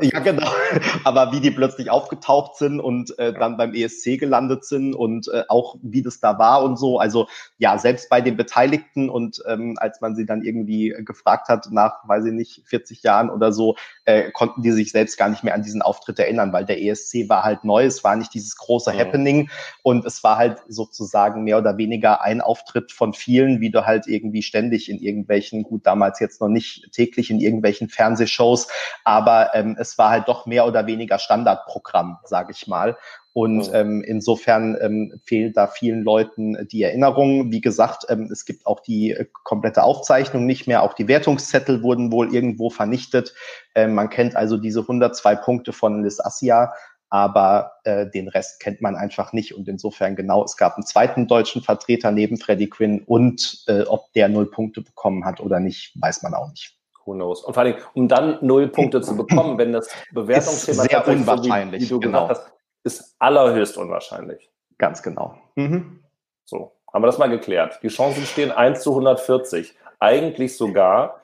Speaker 1: Ja, genau. aber wie die plötzlich aufgetaucht sind und äh, dann beim ESC gelandet sind und äh, auch wie das da war und so. Also ja, selbst bei den Beteiligten und ähm, als man sie dann irgendwie gefragt hat nach, weiß ich nicht, 40 Jahren oder so, äh, konnten die sich selbst gar nicht nicht mehr an diesen Auftritt erinnern, weil der ESC war halt neu, es war nicht dieses große mhm. Happening und es war halt sozusagen mehr oder weniger ein Auftritt von vielen, wie du halt irgendwie ständig in irgendwelchen, gut, damals jetzt noch nicht täglich in irgendwelchen Fernsehshows, aber ähm, es war halt doch mehr oder weniger Standardprogramm, sage ich mal. Und mhm. ähm, insofern ähm, fehlt da vielen Leuten die Erinnerung. Wie gesagt, ähm, es gibt auch die äh, komplette Aufzeichnung nicht mehr. Auch die Wertungszettel wurden wohl irgendwo vernichtet. Ähm, man kennt also diese 102 Punkte von Liz Assia, aber äh, den Rest kennt man einfach nicht. Und insofern genau, es gab einen zweiten deutschen Vertreter neben Freddie Quinn und äh, ob der null Punkte bekommen hat oder nicht, weiß man auch nicht.
Speaker 2: Who knows? Und vor allem, um dann null Punkte zu bekommen, wenn das Bewertungsthema
Speaker 1: ist sehr unwahrscheinlich,
Speaker 2: so wie, wie du genau. hast, ist allerhöchst unwahrscheinlich.
Speaker 1: Ganz genau. Mhm.
Speaker 2: So, haben wir das mal geklärt. Die Chancen stehen 1 zu 140. Eigentlich sogar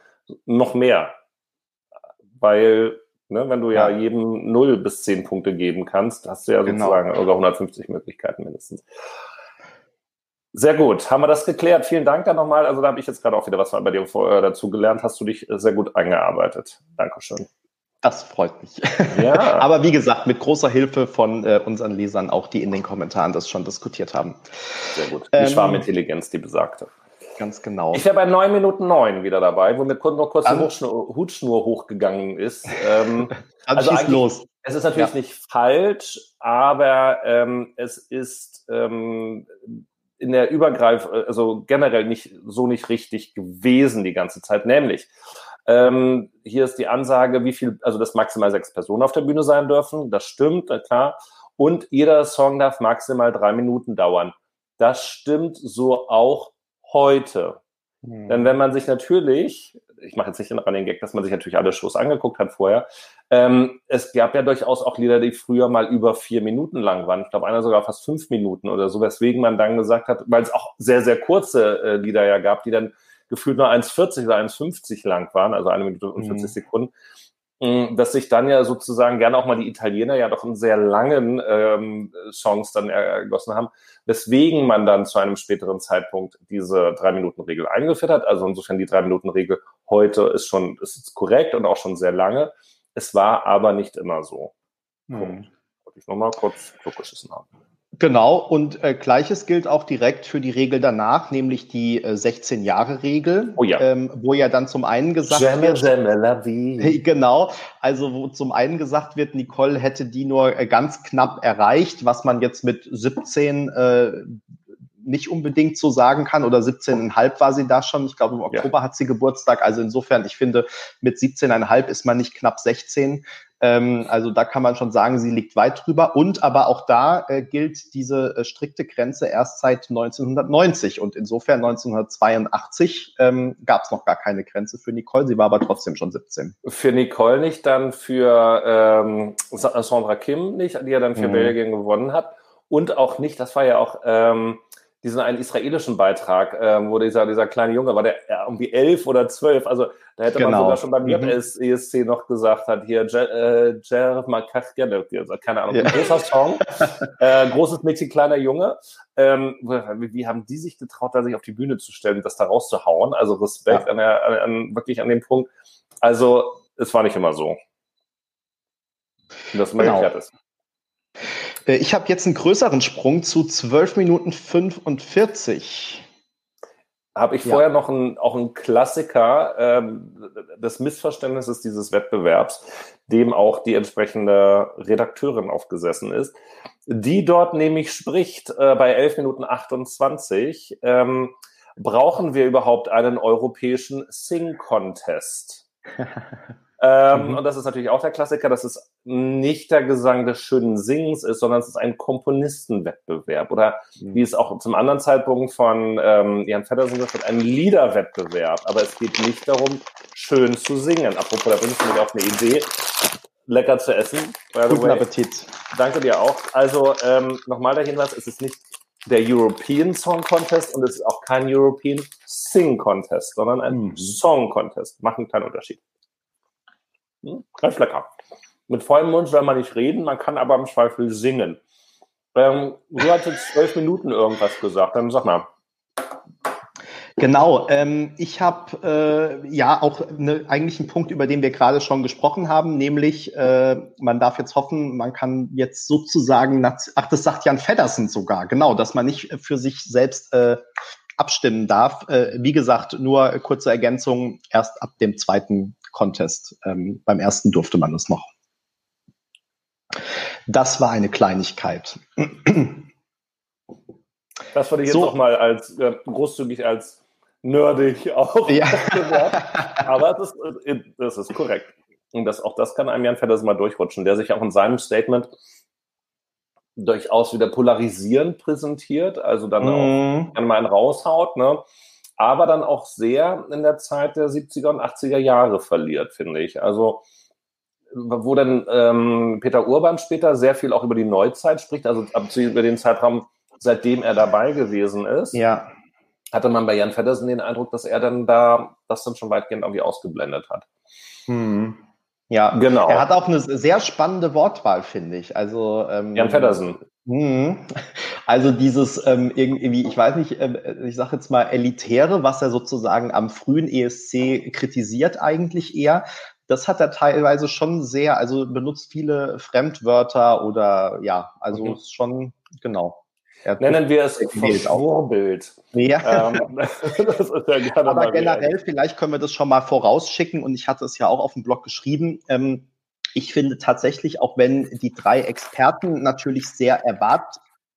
Speaker 2: noch mehr. Weil, ne, wenn du ja, ja jedem 0 bis 10 Punkte geben kannst, hast du ja genau. sozusagen über 150 Möglichkeiten mindestens. Sehr gut, haben wir das geklärt. Vielen Dank dann nochmal. Also da habe ich jetzt gerade auch wieder was bei dir äh, dazu gelernt. Hast du dich sehr gut eingearbeitet. Dankeschön.
Speaker 1: Das freut mich. Ja. Aber wie gesagt, mit großer Hilfe von äh, unseren Lesern, auch die in den Kommentaren das schon diskutiert haben.
Speaker 2: Sehr gut. Die ähm, Schwarmintelligenz, die besagte.
Speaker 1: Ganz genau.
Speaker 2: Ich wäre bei 9 Minuten 9 wieder dabei, wo mir noch kurz die Hutschnur, Hutschnur hochgegangen ist.
Speaker 1: Ähm, also eigentlich, los.
Speaker 2: Es ist natürlich ja. nicht falsch, aber ähm, es ist ähm, in der Übergreif, also generell nicht so nicht richtig gewesen die ganze Zeit. Nämlich, ähm, hier ist die Ansage, wie viel, also dass maximal sechs Personen auf der Bühne sein dürfen. Das stimmt, klar. Und jeder Song darf maximal drei Minuten dauern. Das stimmt so auch heute. Hm. Denn wenn man sich natürlich, ich mache jetzt nicht den Running Gag, dass man sich natürlich alle Shows angeguckt hat vorher, ähm, es gab ja durchaus auch Lieder, die früher mal über vier Minuten lang waren. Ich glaube, einer sogar fast fünf Minuten oder so, weswegen man dann gesagt hat, weil es auch sehr, sehr kurze äh, Lieder ja gab, die dann gefühlt nur 1,40 oder 1,50 lang waren, also eine Minute und 40 mhm. Sekunden, dass sich dann ja sozusagen gerne auch mal die Italiener ja doch in sehr langen ähm, Songs dann ergossen haben, weswegen man dann zu einem späteren Zeitpunkt diese Drei-Minuten-Regel eingeführt hat. Also insofern die Drei-Minuten-Regel heute ist schon ist korrekt und auch schon sehr lange. Es war aber nicht immer so. Hm. Punkt. Wollte ich nochmal kurz zurückgeschissen haben.
Speaker 1: Genau, und äh, gleiches gilt auch direkt für die Regel danach, nämlich die äh, 16-Jahre-Regel,
Speaker 2: oh ja.
Speaker 1: ähm, wo ja dann zum einen gesagt
Speaker 2: Jamais,
Speaker 1: wird,
Speaker 2: jamais
Speaker 1: genau, also wo zum einen gesagt wird, Nicole hätte die nur äh, ganz knapp erreicht, was man jetzt mit 17 äh, nicht unbedingt so sagen kann oder 17,5 war sie da schon. Ich glaube, im Oktober ja. hat sie Geburtstag. Also insofern, ich finde, mit 17,5 ist man nicht knapp 16. Ähm, also da kann man schon sagen, sie liegt weit drüber. Und aber auch da äh, gilt diese äh, strikte Grenze erst seit 1990. Und insofern 1982 ähm, gab es noch gar keine Grenze für Nicole. Sie war aber trotzdem schon 17.
Speaker 2: Für Nicole nicht, dann für ähm, Sandra Kim nicht, die ja dann für mhm. Belgien gewonnen hat. Und auch nicht, das war ja auch ähm, diesen einen israelischen Beitrag, ähm, wo dieser, dieser kleine Junge war, der ja, irgendwie elf oder zwölf, also da hätte genau. man sogar schon beim mhm. ESC noch gesagt hat, hier, Jer Makachgele, also, keine Ahnung, ja. großer Song, äh, großes Mädchen, kleiner Junge. Ähm, wie haben die sich getraut, da sich auf die Bühne zu stellen, das da rauszuhauen? Also Respekt ja. an, der, an, an, wirklich an dem Punkt. Also es war nicht immer so.
Speaker 1: Und das mal genau. ist. Äh, ich habe jetzt einen größeren Sprung zu 12 Minuten 45.
Speaker 2: Habe ich ja. vorher noch ein, auch einen Klassiker ähm, des Missverständnisses dieses Wettbewerbs, dem auch die entsprechende Redakteurin aufgesessen ist, die dort nämlich spricht äh, bei 11 Minuten 28, ähm, brauchen wir überhaupt einen europäischen Sing-Contest? Ähm, mhm. Und das ist natürlich auch der Klassiker, dass es nicht der Gesang des schönen Singens ist, sondern es ist ein Komponistenwettbewerb. Oder mhm. wie es auch zum anderen Zeitpunkt von ähm, Jan Feddersen gesagt hat, ein Liederwettbewerb. Aber es geht nicht darum, schön zu singen. Apropos, da bringst du mich auf eine Idee. Lecker zu essen.
Speaker 1: Guten. Appetit.
Speaker 2: Danke dir auch. Also ähm, nochmal der Hinweis, es ist nicht der European Song Contest und es ist auch kein European Sing Contest, sondern ein mhm. Song Contest. Macht einen kleinen Unterschied. Hm? Ganz lecker. Mit vollem Mund soll man nicht reden, man kann aber im Zweifel singen. Ähm, du hast jetzt zwölf Minuten irgendwas gesagt, dann sag mal.
Speaker 1: Genau, ähm, ich habe äh, ja auch ne, eigentlich einen Punkt, über den wir gerade schon gesprochen haben, nämlich äh, man darf jetzt hoffen, man kann jetzt sozusagen, ach, das sagt Jan Feddersen sogar, genau, dass man nicht für sich selbst äh, abstimmen darf. Äh, wie gesagt, nur kurze Ergänzung, erst ab dem zweiten Contest. Ähm, beim ersten durfte man das noch. Das war eine Kleinigkeit.
Speaker 2: Das würde ich jetzt so. noch mal als äh, großzügig als nerdig auch ja. Aber das ist, das ist korrekt. Und das, auch das kann einem Jan Fedders mal durchrutschen, der sich auch in seinem Statement durchaus wieder polarisierend präsentiert, also dann mm. auch mal einen raushaut. Ne? Aber dann auch sehr in der Zeit der 70er und 80er Jahre verliert, finde ich. Also wo dann ähm, Peter Urban später sehr viel auch über die Neuzeit spricht, also über den Zeitraum, seitdem er dabei gewesen ist.
Speaker 1: Ja.
Speaker 2: Hatte man bei Jan Feddersen den Eindruck, dass er dann da das dann schon weitgehend irgendwie ausgeblendet hat.
Speaker 1: Hm. Ja, genau. Er hat auch eine sehr spannende Wortwahl, finde ich. Also
Speaker 2: ähm, Jan Feddersen.
Speaker 1: Mhm. Also dieses ähm, irgendwie, ich weiß nicht, äh, ich sage jetzt mal elitäre, was er sozusagen am frühen ESC kritisiert eigentlich eher. Das hat er teilweise schon sehr, also benutzt viele Fremdwörter oder ja, also mhm. schon genau.
Speaker 2: Nennen wir es
Speaker 1: Vorbild. Ja. Ähm, ja Aber generell, vielleicht können wir das schon mal vorausschicken und ich hatte es ja auch auf dem Blog geschrieben. Ähm, ich finde tatsächlich, auch wenn die drei Experten natürlich sehr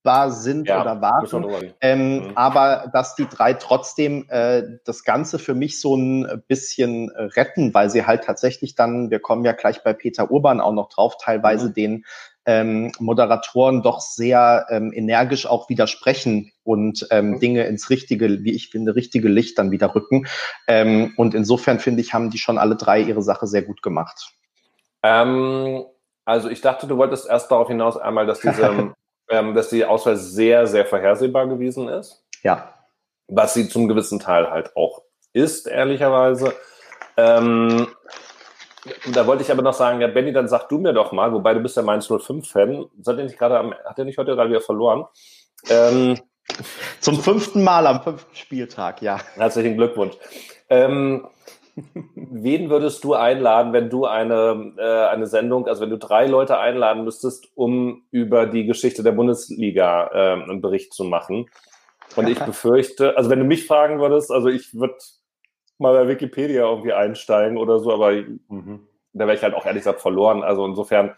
Speaker 1: erwartbar sind ja, oder warten, ähm, mhm. aber dass die drei trotzdem äh, das Ganze für mich so ein bisschen retten, weil sie halt tatsächlich dann, wir kommen ja gleich bei Peter Urban auch noch drauf, teilweise mhm. den ähm, Moderatoren doch sehr ähm, energisch auch widersprechen und ähm, mhm. Dinge ins richtige, wie ich finde, richtige Licht dann wieder rücken. Ähm, und insofern finde ich, haben die schon alle drei ihre Sache sehr gut gemacht.
Speaker 2: Ähm, also ich dachte, du wolltest erst darauf hinaus einmal, dass diese, ähm, dass die Auswahl sehr, sehr vorhersehbar gewesen ist.
Speaker 1: Ja.
Speaker 2: Was sie zum gewissen Teil halt auch ist, ehrlicherweise. Ähm, da wollte ich aber noch sagen, ja, Benny, dann sag du mir doch mal, wobei du bist ja Mainz 05-Fan, seid ihr nicht gerade am, hat er nicht heute gerade wieder verloren?
Speaker 1: Ähm, Zum fünften Mal am fünften Spieltag, ja.
Speaker 2: Herzlichen Glückwunsch. Ähm, wen würdest du einladen, wenn du eine, äh, eine Sendung, also wenn du drei Leute einladen müsstest, um über die Geschichte der Bundesliga äh, einen Bericht zu machen? Und ich befürchte, also wenn du mich fragen würdest, also ich würde mal bei Wikipedia irgendwie einsteigen oder so, aber mhm. da wäre ich halt auch ehrlich gesagt verloren. Also insofern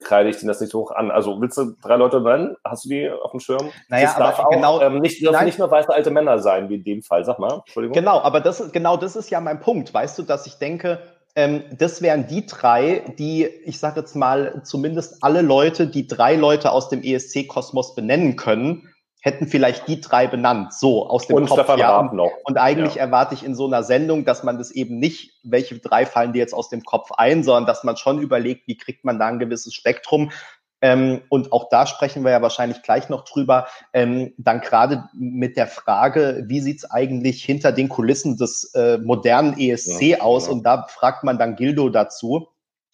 Speaker 2: kreide ich denen das nicht so hoch an. Also willst du drei Leute nennen? Hast du die auf dem Schirm?
Speaker 1: Naja, das darf auch, genau,
Speaker 2: ähm, nicht, dürfen nicht nur weiße alte Männer sein, wie in dem Fall. Sag mal.
Speaker 1: Entschuldigung. Genau, aber das, genau das ist ja mein Punkt. Weißt du, dass ich denke, ähm, das wären die drei, die, ich sage jetzt mal, zumindest alle Leute, die drei Leute aus dem ESC-Kosmos benennen können, hätten vielleicht die drei benannt, so aus dem
Speaker 2: und
Speaker 1: Kopf.
Speaker 2: Stefan ja. Und,
Speaker 1: noch. und eigentlich ja. erwarte ich in so einer Sendung, dass man das eben nicht, welche drei fallen dir jetzt aus dem Kopf ein, sondern dass man schon überlegt, wie kriegt man da ein gewisses Spektrum. Ähm, und auch da sprechen wir ja wahrscheinlich gleich noch drüber, ähm, dann gerade mit der Frage, wie sieht's eigentlich hinter den Kulissen des äh, modernen ESC ja, aus? Und da fragt man dann Gildo dazu.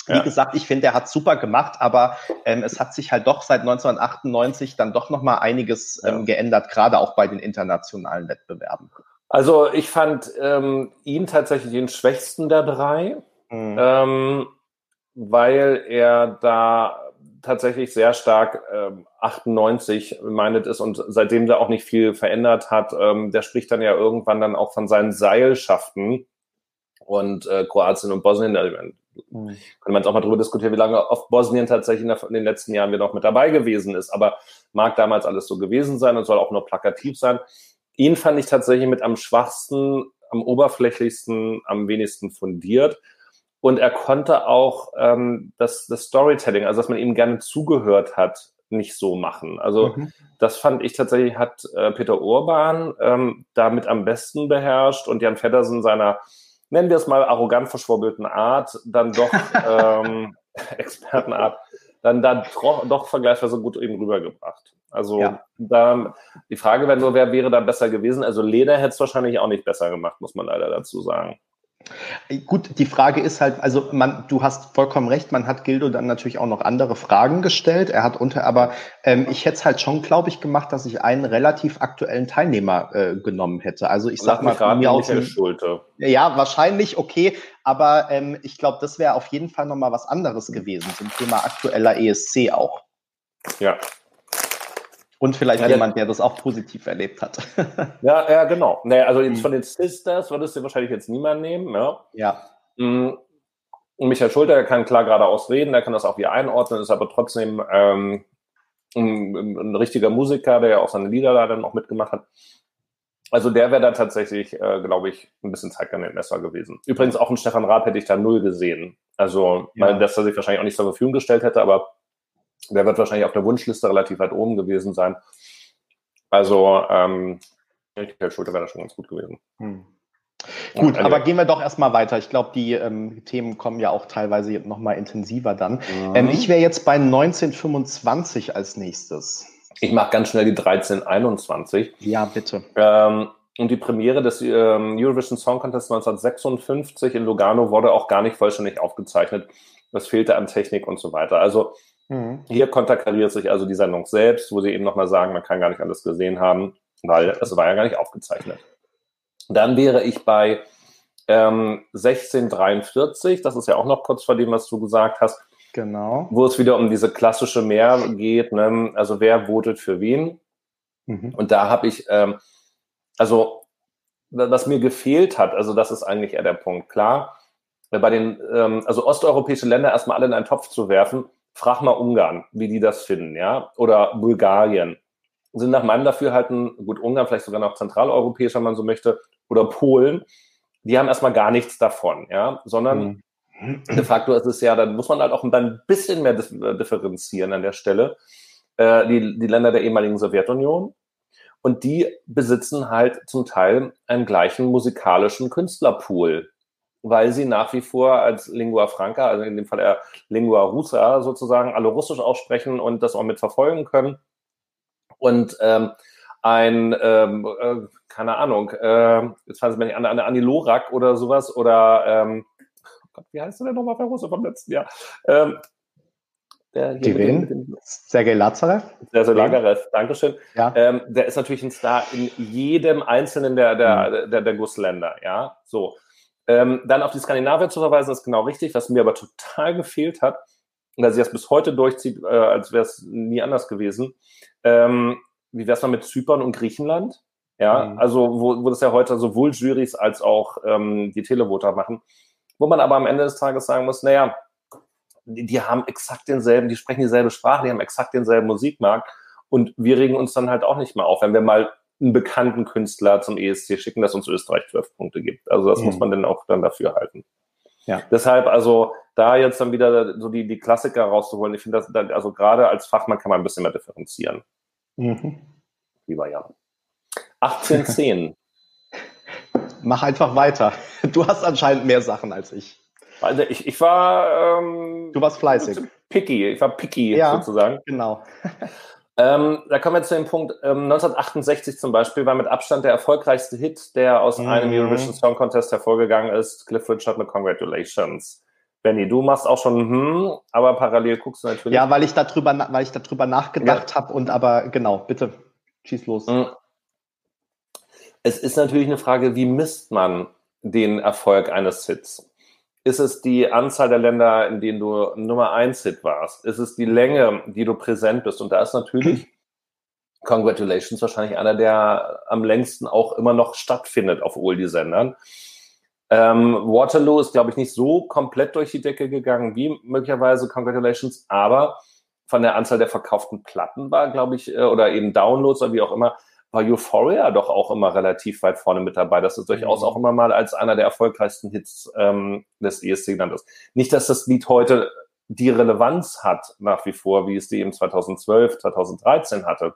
Speaker 1: Wie ja. gesagt, ich finde, er hat super gemacht, aber ähm, es hat sich halt doch seit 1998 dann doch nochmal einiges ähm, geändert, gerade auch bei den internationalen Wettbewerben.
Speaker 2: Also ich fand ähm, ihn tatsächlich den schwächsten der drei, mhm. ähm, weil er da tatsächlich sehr stark ähm, 98 meinet ist und seitdem da auch nicht viel verändert hat. Ähm, der spricht dann ja irgendwann dann auch von seinen Seilschaften und äh, Kroatien und Bosnien. Mhm. Könnte man jetzt auch mal darüber diskutieren, wie lange oft Bosnien tatsächlich in den letzten Jahren wieder noch mit dabei gewesen ist. Aber mag damals alles so gewesen sein und soll auch nur plakativ sein. Ihn fand ich tatsächlich mit am schwachsten, am oberflächlichsten, am wenigsten fundiert. Und er konnte auch ähm, das, das Storytelling, also dass man ihm gerne zugehört hat, nicht so machen. Also mhm. das fand ich tatsächlich, hat äh, Peter Urban ähm, damit am besten beherrscht und Jan Feddersen seiner nennen wir es mal, arrogant verschwurbelten Art, dann doch ähm, Expertenart, dann da doch vergleichsweise gut eben rübergebracht. Also ja. da, die Frage wäre nur, wer wäre da besser gewesen? Also Leder hätte es wahrscheinlich auch nicht besser gemacht, muss man leider dazu sagen.
Speaker 1: Gut, die Frage ist halt, also man, du hast vollkommen recht, man hat Gildo dann natürlich auch noch andere Fragen gestellt. Er hat unter, aber ähm, ich hätte es halt schon, glaube ich, gemacht, dass ich einen relativ aktuellen Teilnehmer äh, genommen hätte. Also ich sag mal
Speaker 2: von mir aus. Schulte.
Speaker 1: Ja, wahrscheinlich, okay, aber ähm, ich glaube, das wäre auf jeden Fall nochmal was anderes gewesen zum Thema aktueller ESC auch.
Speaker 2: Ja,
Speaker 1: und vielleicht ja, jemand, der das auch positiv erlebt hat.
Speaker 2: ja, ja, genau. Nee, also jetzt mhm. von den Sisters würdest du wahrscheinlich jetzt niemand nehmen. Ja.
Speaker 1: ja.
Speaker 2: Mhm. Michael Schulter, der kann klar geradeaus reden, der kann das auch wie einordnen, ist aber trotzdem ähm, ein, ein, richtiger Musiker, der ja auch seine Lieder da dann auch mitgemacht hat. Also der wäre da tatsächlich, äh, glaube ich, ein bisschen Zeitgenössischer gewesen. Übrigens auch einen Stefan Raab hätte ich da null gesehen. Also, ja. weil dass er sich wahrscheinlich auch nicht zur Verfügung gestellt hätte, aber der wird wahrscheinlich auf der Wunschliste relativ weit oben gewesen sein. Also, ähm, Michael Schulte wäre da schon ganz gut gewesen. Hm.
Speaker 1: Gut, aber gehen wir doch erstmal weiter. Ich glaube, die ähm, Themen kommen ja auch teilweise nochmal intensiver dann. Mhm. Ähm, ich wäre jetzt bei 1925 als nächstes.
Speaker 2: Ich mache ganz schnell die 1321.
Speaker 1: Ja, bitte.
Speaker 2: Ähm, und die Premiere des ähm, Eurovision Song Contest 1956 in Lugano wurde auch gar nicht vollständig aufgezeichnet. Es fehlte an Technik und so weiter. Also Mhm. Hier konterkariert sich also die Sendung selbst, wo sie eben nochmal sagen, man kann gar nicht alles gesehen haben, weil es war ja gar nicht aufgezeichnet. Dann wäre ich bei ähm, 1643, das ist ja auch noch kurz vor dem, was du gesagt hast.
Speaker 1: Genau.
Speaker 2: Wo es wieder um diese klassische Mehr geht, ne? also wer votet für wen. Mhm. Und da habe ich, ähm, also was mir gefehlt hat, also das ist eigentlich eher der Punkt, klar, bei den, ähm, also osteuropäische Länder erstmal alle in einen Topf zu werfen, frag mal Ungarn, wie die das finden, ja, oder Bulgarien. Sind nach meinem Dafürhalten, gut, Ungarn vielleicht sogar noch zentraleuropäisch, wenn man so möchte, oder Polen, die haben erstmal gar nichts davon, ja, sondern mhm. de facto ist es ja, dann muss man halt auch ein bisschen mehr differenzieren an der Stelle. Äh, die, die Länder der ehemaligen Sowjetunion, und die besitzen halt zum Teil einen gleichen musikalischen Künstlerpool weil sie nach wie vor als Lingua Franca, also in dem Fall eher Lingua Russa sozusagen, alle Russisch aussprechen und das auch mit verfolgen können. Und ähm, ein, ähm, äh, keine Ahnung, äh, jetzt fallen Sie mir nicht an, eine Annie Lorak oder sowas oder, ähm, oh Gott, wie heißt der denn nochmal bei Russe vom letzten Jahr? Ähm,
Speaker 1: der dem, mit Sergei Lazarev?
Speaker 2: Sergei Lazarev, Dankeschön. Ja. Ähm, der ist natürlich ein Star in jedem einzelnen der, der, mhm. der, der Gussländer, ja, so. Ähm, dann auf die Skandinavier zu verweisen, ist genau richtig. Was mir aber total gefehlt hat, dass sie das bis heute durchzieht, äh, als wäre es nie anders gewesen. Ähm, wie wäre es mal mit Zypern und Griechenland? Ja, mhm. also wo, wo das ja heute sowohl Juries als auch ähm, die Televoter machen, wo man aber am Ende des Tages sagen muss, naja, die, die haben exakt denselben, die sprechen dieselbe Sprache, die haben exakt denselben Musikmarkt und wir regen uns dann halt auch nicht mehr auf, wenn wir mal einen bekannten Künstler zum ESC schicken, dass uns Österreich zwölf Punkte gibt. Also das mhm. muss man dann auch dann dafür halten. Ja. Deshalb also da jetzt dann wieder so die, die Klassiker rauszuholen, ich finde das, also gerade als Fachmann kann man ein bisschen mehr differenzieren. Mhm. Lieber Jan. 1810.
Speaker 1: Mach einfach weiter. Du hast anscheinend mehr Sachen als ich.
Speaker 2: Also ich, ich war. Ähm,
Speaker 1: du warst fleißig.
Speaker 2: Picky. Ich war picky ja, sozusagen.
Speaker 1: Genau.
Speaker 2: Ähm, da kommen wir zu dem Punkt, ähm, 1968 zum Beispiel war mit Abstand der erfolgreichste Hit, der aus mhm. einem Eurovision Song Contest hervorgegangen ist, Cliff Richard mit Congratulations. Benny, du machst auch schon, hm, aber parallel guckst du natürlich.
Speaker 1: Ja, weil ich darüber, weil ich darüber nachgedacht ja. habe und aber genau, bitte, schieß los. Mhm.
Speaker 2: Es ist natürlich eine Frage, wie misst man den Erfolg eines Hits? Ist es die Anzahl der Länder, in denen du Nummer eins Hit warst? Ist es die Länge, die du präsent bist? Und da ist natürlich Congratulations wahrscheinlich einer, der am längsten auch immer noch stattfindet auf Oldie-Sendern. Ähm, Waterloo ist, glaube ich, nicht so komplett durch die Decke gegangen wie möglicherweise Congratulations, aber von der Anzahl der verkauften Platten war, glaube ich, äh, oder eben Downloads oder wie auch immer, war Euphoria doch auch immer relativ weit vorne mit dabei. Das ist durchaus mhm. auch immer mal als einer der erfolgreichsten Hits ähm, des ESC genannt ist. Nicht, dass das Lied heute die Relevanz hat, nach wie vor, wie es die eben 2012, 2013 hatte.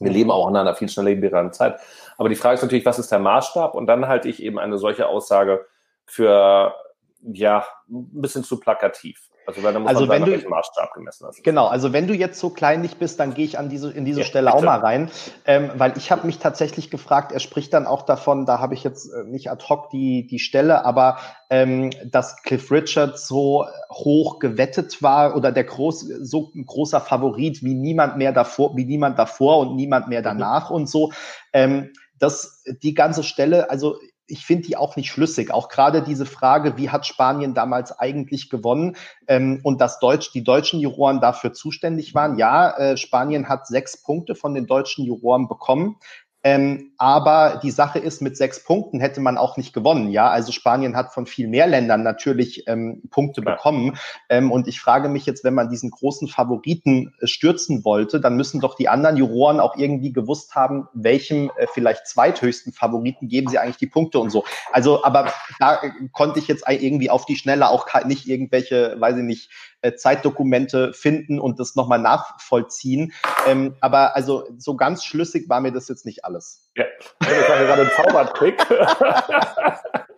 Speaker 2: Wir leben auch in einer viel schnelllebigeren Zeit. Aber die Frage ist natürlich, was ist der Maßstab? Und dann halte ich eben eine solche Aussage für, ja, ein bisschen zu plakativ.
Speaker 1: Also, weil da muss also man wenn du, Maßstab gemessen hast. Genau, also wenn du jetzt so kleinlich bist, dann gehe ich an diese, in diese ja, Stelle bitte. auch mal rein, ähm, weil ich habe mich tatsächlich gefragt, er spricht dann auch davon, da habe ich jetzt äh, nicht ad hoc die, die Stelle, aber ähm, dass Cliff Richards so hoch gewettet war oder der groß, so ein großer Favorit wie niemand mehr davor, wie niemand davor und niemand mehr mhm. danach mhm. und so. Ähm, das, die ganze Stelle, also ich finde die auch nicht schlüssig. Auch gerade diese Frage, wie hat Spanien damals eigentlich gewonnen ähm, und dass Deutsch, die deutschen Juroren dafür zuständig waren. Ja, äh, Spanien hat sechs Punkte von den deutschen Juroren bekommen. Ähm, aber die Sache ist, mit sechs Punkten hätte man auch nicht gewonnen. Ja, also Spanien hat von viel mehr Ländern natürlich ähm, Punkte ja. bekommen. Ähm, und ich frage mich jetzt, wenn man diesen großen Favoriten äh, stürzen wollte, dann müssen doch die anderen Juroren auch irgendwie gewusst haben, welchem äh, vielleicht zweithöchsten Favoriten geben sie eigentlich die Punkte und so. Also, aber da äh, konnte ich jetzt irgendwie auf die Schnelle auch nicht irgendwelche, weiß ich nicht, Zeitdokumente finden und das nochmal nachvollziehen. Ähm, aber also so ganz schlüssig war mir das jetzt nicht alles.
Speaker 2: Ja, das war gerade ein Zaubertrick.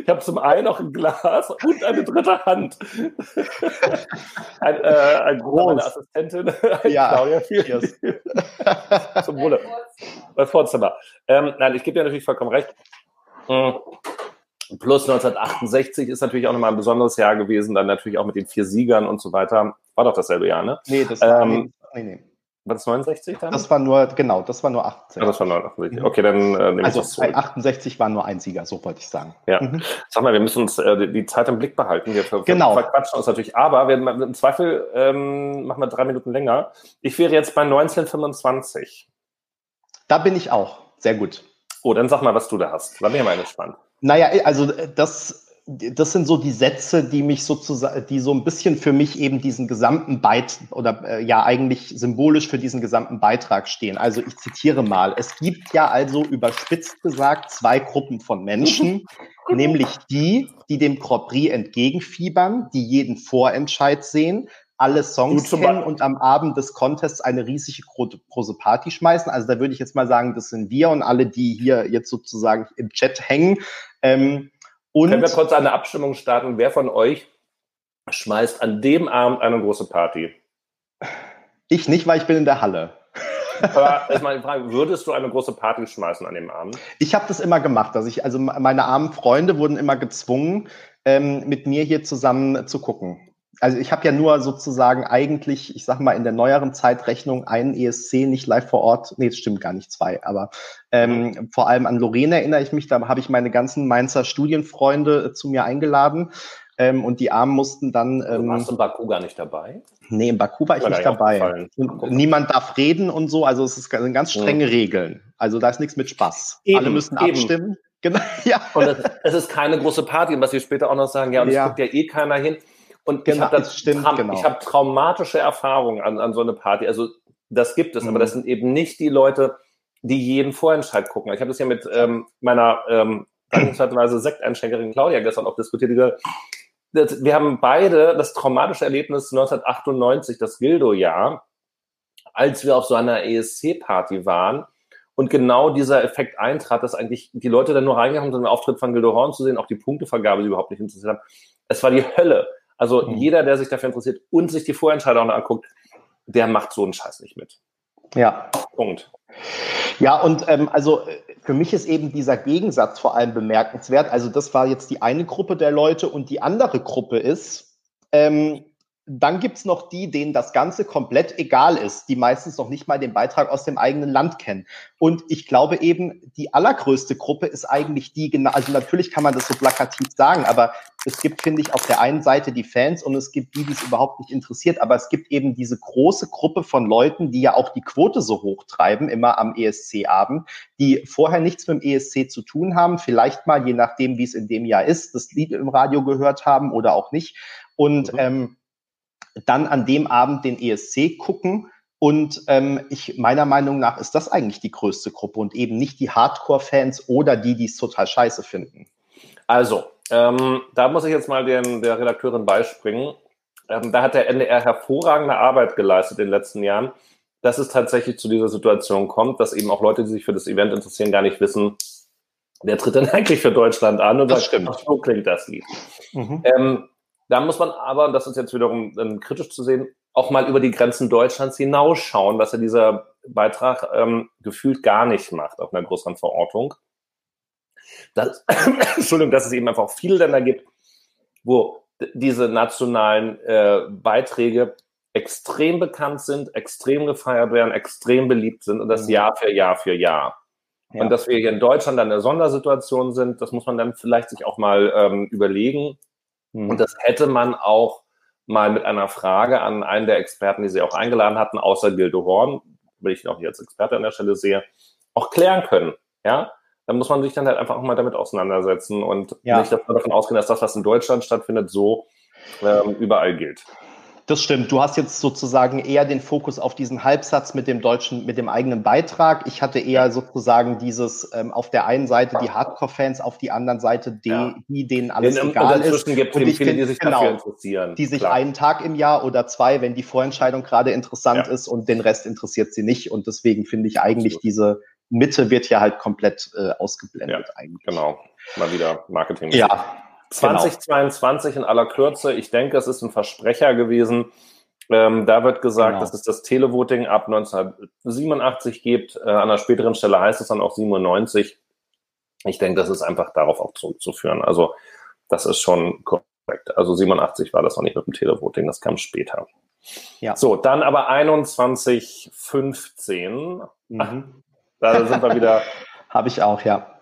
Speaker 2: Ich habe zum einen noch ein Glas und eine dritte Hand. Ein, äh, ein Groß. Assistentin,
Speaker 1: ja, Claudia, vielen
Speaker 2: Zum Wohle. Das Vorzimmer. Ähm, nein, ich gebe dir natürlich vollkommen recht. Plus 1968 ist natürlich auch nochmal ein besonderes Jahr gewesen, dann natürlich auch mit den vier Siegern und so weiter. War doch dasselbe Jahr, ne?
Speaker 1: Nee, das war, ähm, nee, nee.
Speaker 2: War das 69 dann?
Speaker 1: Das war nur, genau, das war nur 68.
Speaker 2: Ah, das war 69. Okay, dann äh, nehme
Speaker 1: also, ich das zurück. 68 war nur ein Sieger, so wollte ich sagen.
Speaker 2: Ja. Mhm. Sag mal, wir müssen uns äh, die Zeit im Blick behalten. Wir
Speaker 1: genau.
Speaker 2: verquatschen uns natürlich, aber wir, im Zweifel ähm, machen wir drei Minuten länger. Ich wäre jetzt bei 1925.
Speaker 1: Da bin ich auch. Sehr gut.
Speaker 2: Oh, dann sag mal, was du da hast. Da bin ich mal gespannt.
Speaker 1: Naja, also äh, das, das sind so die Sätze, die mich sozusagen, die so ein bisschen für mich eben diesen gesamten Beit oder äh, ja eigentlich symbolisch für diesen gesamten Beitrag stehen. Also ich zitiere mal: Es gibt ja also überspitzt gesagt zwei Gruppen von Menschen, nämlich die, die dem Grand Prix entgegenfiebern, die jeden Vorentscheid sehen, alle Songs kennen und am Abend des Contests eine riesige große Party schmeißen. Also da würde ich jetzt mal sagen, das sind wir und alle, die hier jetzt sozusagen im Chat hängen. Ähm,
Speaker 2: Können wir kurz eine Abstimmung starten? Wer von euch schmeißt an dem Abend eine große Party?
Speaker 1: Ich nicht, weil ich bin in der Halle.
Speaker 2: Aber ist meine Frage, würdest du eine große Party schmeißen an dem Abend?
Speaker 1: Ich habe das immer gemacht. Also, ich, also meine armen Freunde wurden immer gezwungen, ähm, mit mir hier zusammen zu gucken. Also ich habe ja nur sozusagen eigentlich, ich sag mal, in der neueren Zeitrechnung einen ESC nicht live vor Ort, nee, das stimmt gar nicht, zwei, aber ähm, vor allem an Lorena erinnere ich mich, da habe ich meine ganzen Mainzer Studienfreunde äh, zu mir eingeladen ähm, und die Armen mussten dann.
Speaker 2: Also ähm, warst du in Baku gar nicht dabei?
Speaker 1: Nee, in Baku war ich nicht dabei. niemand darf reden und so, also es ist ganz strenge mhm. Regeln. Also da ist nichts mit Spaß. Eben, Alle müssen eben. abstimmen.
Speaker 2: Genau, ja. Und es, es, ist keine große Party, was sie später auch noch sagen, ja, und ja. es guckt ja eh keiner hin. Und genau, ich habe stimmt, genau. ich habe traumatische Erfahrungen an, an so eine Party. Also das gibt es, mhm. aber das sind eben nicht die Leute, die jeden Vorentscheid gucken. Ich habe das ja mit ähm, meiner ähm, dankenswerterweise Sekteinschenkerin Claudia gestern auch diskutiert. Die, wir haben beide das traumatische Erlebnis 1998, das Gildo-Jahr, als wir auf so einer ESC-Party waren und genau dieser Effekt eintrat, dass eigentlich die Leute dann nur reingekommen sind, den Auftritt von Gildo Horn zu sehen, auch die Punktevergabe, die überhaupt nicht interessiert haben. Es war die Hölle. Also mhm. jeder, der sich dafür interessiert und sich die Vorentscheidung anguckt, der macht so einen Scheiß nicht mit.
Speaker 1: Ja. Punkt. Ja, und ähm, also äh, für mich ist eben dieser Gegensatz vor allem bemerkenswert. Also das war jetzt die eine Gruppe der Leute und die andere Gruppe ist, ähm, dann gibt's noch die, denen das Ganze komplett egal ist, die meistens noch nicht mal den Beitrag aus dem eigenen Land kennen. Und ich glaube eben, die allergrößte Gruppe ist eigentlich die, genau, also natürlich kann man das so plakativ sagen, aber es gibt, finde ich, auf der einen Seite die Fans und es gibt die, die es überhaupt nicht interessiert, aber es gibt eben diese große Gruppe von Leuten, die ja auch die Quote so hoch treiben, immer am ESC-Abend, die vorher nichts mit dem ESC zu tun haben, vielleicht mal, je nachdem, wie es in dem Jahr ist, das Lied im Radio gehört haben oder auch nicht. Und mhm. ähm, dann an dem Abend den ESC gucken. Und ähm, ich meiner Meinung nach ist das eigentlich die größte Gruppe und eben nicht die Hardcore-Fans oder die, die es total scheiße finden.
Speaker 2: Also, ähm, da muss ich jetzt mal den, der Redakteurin beispringen. Ähm, da hat der NDR hervorragende Arbeit geleistet in den letzten Jahren, dass es tatsächlich zu dieser Situation kommt, dass eben auch Leute, die sich für das Event interessieren, gar nicht wissen, wer tritt denn eigentlich für Deutschland an und das sagt, stimmt. so klingt das Lied. Mhm. Ähm, da muss man aber, und das ist jetzt wiederum ähm, kritisch zu sehen, auch mal über die Grenzen Deutschlands hinausschauen, was ja dieser Beitrag ähm, gefühlt gar nicht macht auf einer größeren Verortung. Das, Entschuldigung, dass es eben einfach viele Länder gibt, wo diese nationalen äh, Beiträge extrem bekannt sind, extrem gefeiert werden, extrem beliebt sind und das mhm. Jahr für Jahr für Jahr. Ja. Und dass wir hier in Deutschland dann eine Sondersituation sind, das muss man dann vielleicht sich auch mal ähm, überlegen. Mhm. Und das hätte man auch mal mit einer Frage an einen der Experten, die Sie auch eingeladen hatten, außer Gildo Horn, weil ich ihn auch hier als Experte an der Stelle sehe, auch klären können. Ja, dann muss man sich dann halt einfach auch mal damit auseinandersetzen und ja. nicht davon ausgehen, dass das, was in Deutschland stattfindet, so ähm, überall gilt.
Speaker 1: Das stimmt. Du hast jetzt sozusagen eher den Fokus auf diesen Halbsatz mit dem deutschen, mit dem eigenen Beitrag. Ich hatte eher sozusagen dieses ähm, auf der einen Seite die Hardcore-Fans, auf die anderen Seite die, ja. die denen alles Den, egal ist.
Speaker 2: Gibt und ich viele, die sich genau, dafür interessieren.
Speaker 1: Die sich Klar. einen Tag im Jahr oder zwei, wenn die Vorentscheidung gerade interessant ja. ist und den Rest interessiert sie nicht. Und deswegen finde ich eigentlich Absolut. diese Mitte wird ja halt komplett äh, ausgeblendet
Speaker 2: ja,
Speaker 1: eigentlich.
Speaker 2: Genau. Mal wieder Marketing.
Speaker 1: Ja.
Speaker 2: 2022 genau. in aller Kürze. Ich denke, es ist ein Versprecher gewesen. Ähm, da wird gesagt, genau. dass es das Televoting ab 1987 gibt. Äh, an einer späteren Stelle heißt es dann auch 97. Ich denke, das ist einfach darauf auch zurückzuführen. Also das ist schon korrekt. Also 87 war das noch nicht mit dem Televoting, das kam später. Ja. So, dann aber 21, 15. Mhm. Da sind wir wieder.
Speaker 1: Habe ich auch, ja.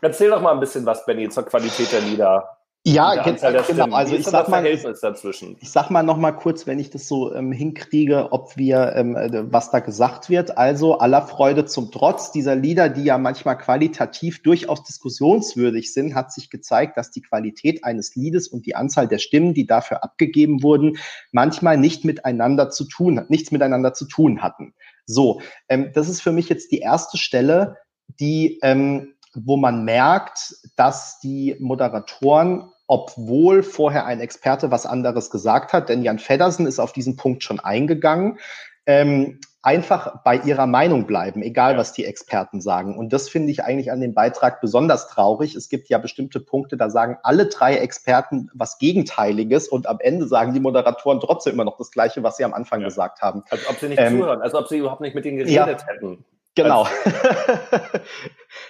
Speaker 2: Erzähl doch mal ein bisschen was, Benny, zur Qualität der Lieder.
Speaker 1: Ja, genau. Also ich sag mal, dazwischen? ich sag mal noch mal kurz, wenn ich das so ähm, hinkriege, ob wir, ähm, äh, was da gesagt wird. Also aller Freude zum Trotz dieser Lieder, die ja manchmal qualitativ durchaus diskussionswürdig sind, hat sich gezeigt, dass die Qualität eines Liedes und die Anzahl der Stimmen, die dafür abgegeben wurden, manchmal nicht miteinander zu tun, nichts miteinander zu tun hatten. So, ähm, das ist für mich jetzt die erste Stelle, die ähm, wo man merkt, dass die Moderatoren obwohl vorher ein Experte was anderes gesagt hat, denn Jan Feddersen ist auf diesen Punkt schon eingegangen, ähm, einfach bei ihrer Meinung bleiben, egal was die Experten sagen. Und das finde ich eigentlich an dem Beitrag besonders traurig. Es gibt ja bestimmte Punkte, da sagen alle drei Experten was Gegenteiliges und am Ende sagen die Moderatoren trotzdem immer noch das Gleiche, was sie am Anfang ja. gesagt haben.
Speaker 2: Als ob sie nicht ähm, zuhören, als ob sie überhaupt nicht mit ihnen geredet ja, hätten.
Speaker 1: Genau.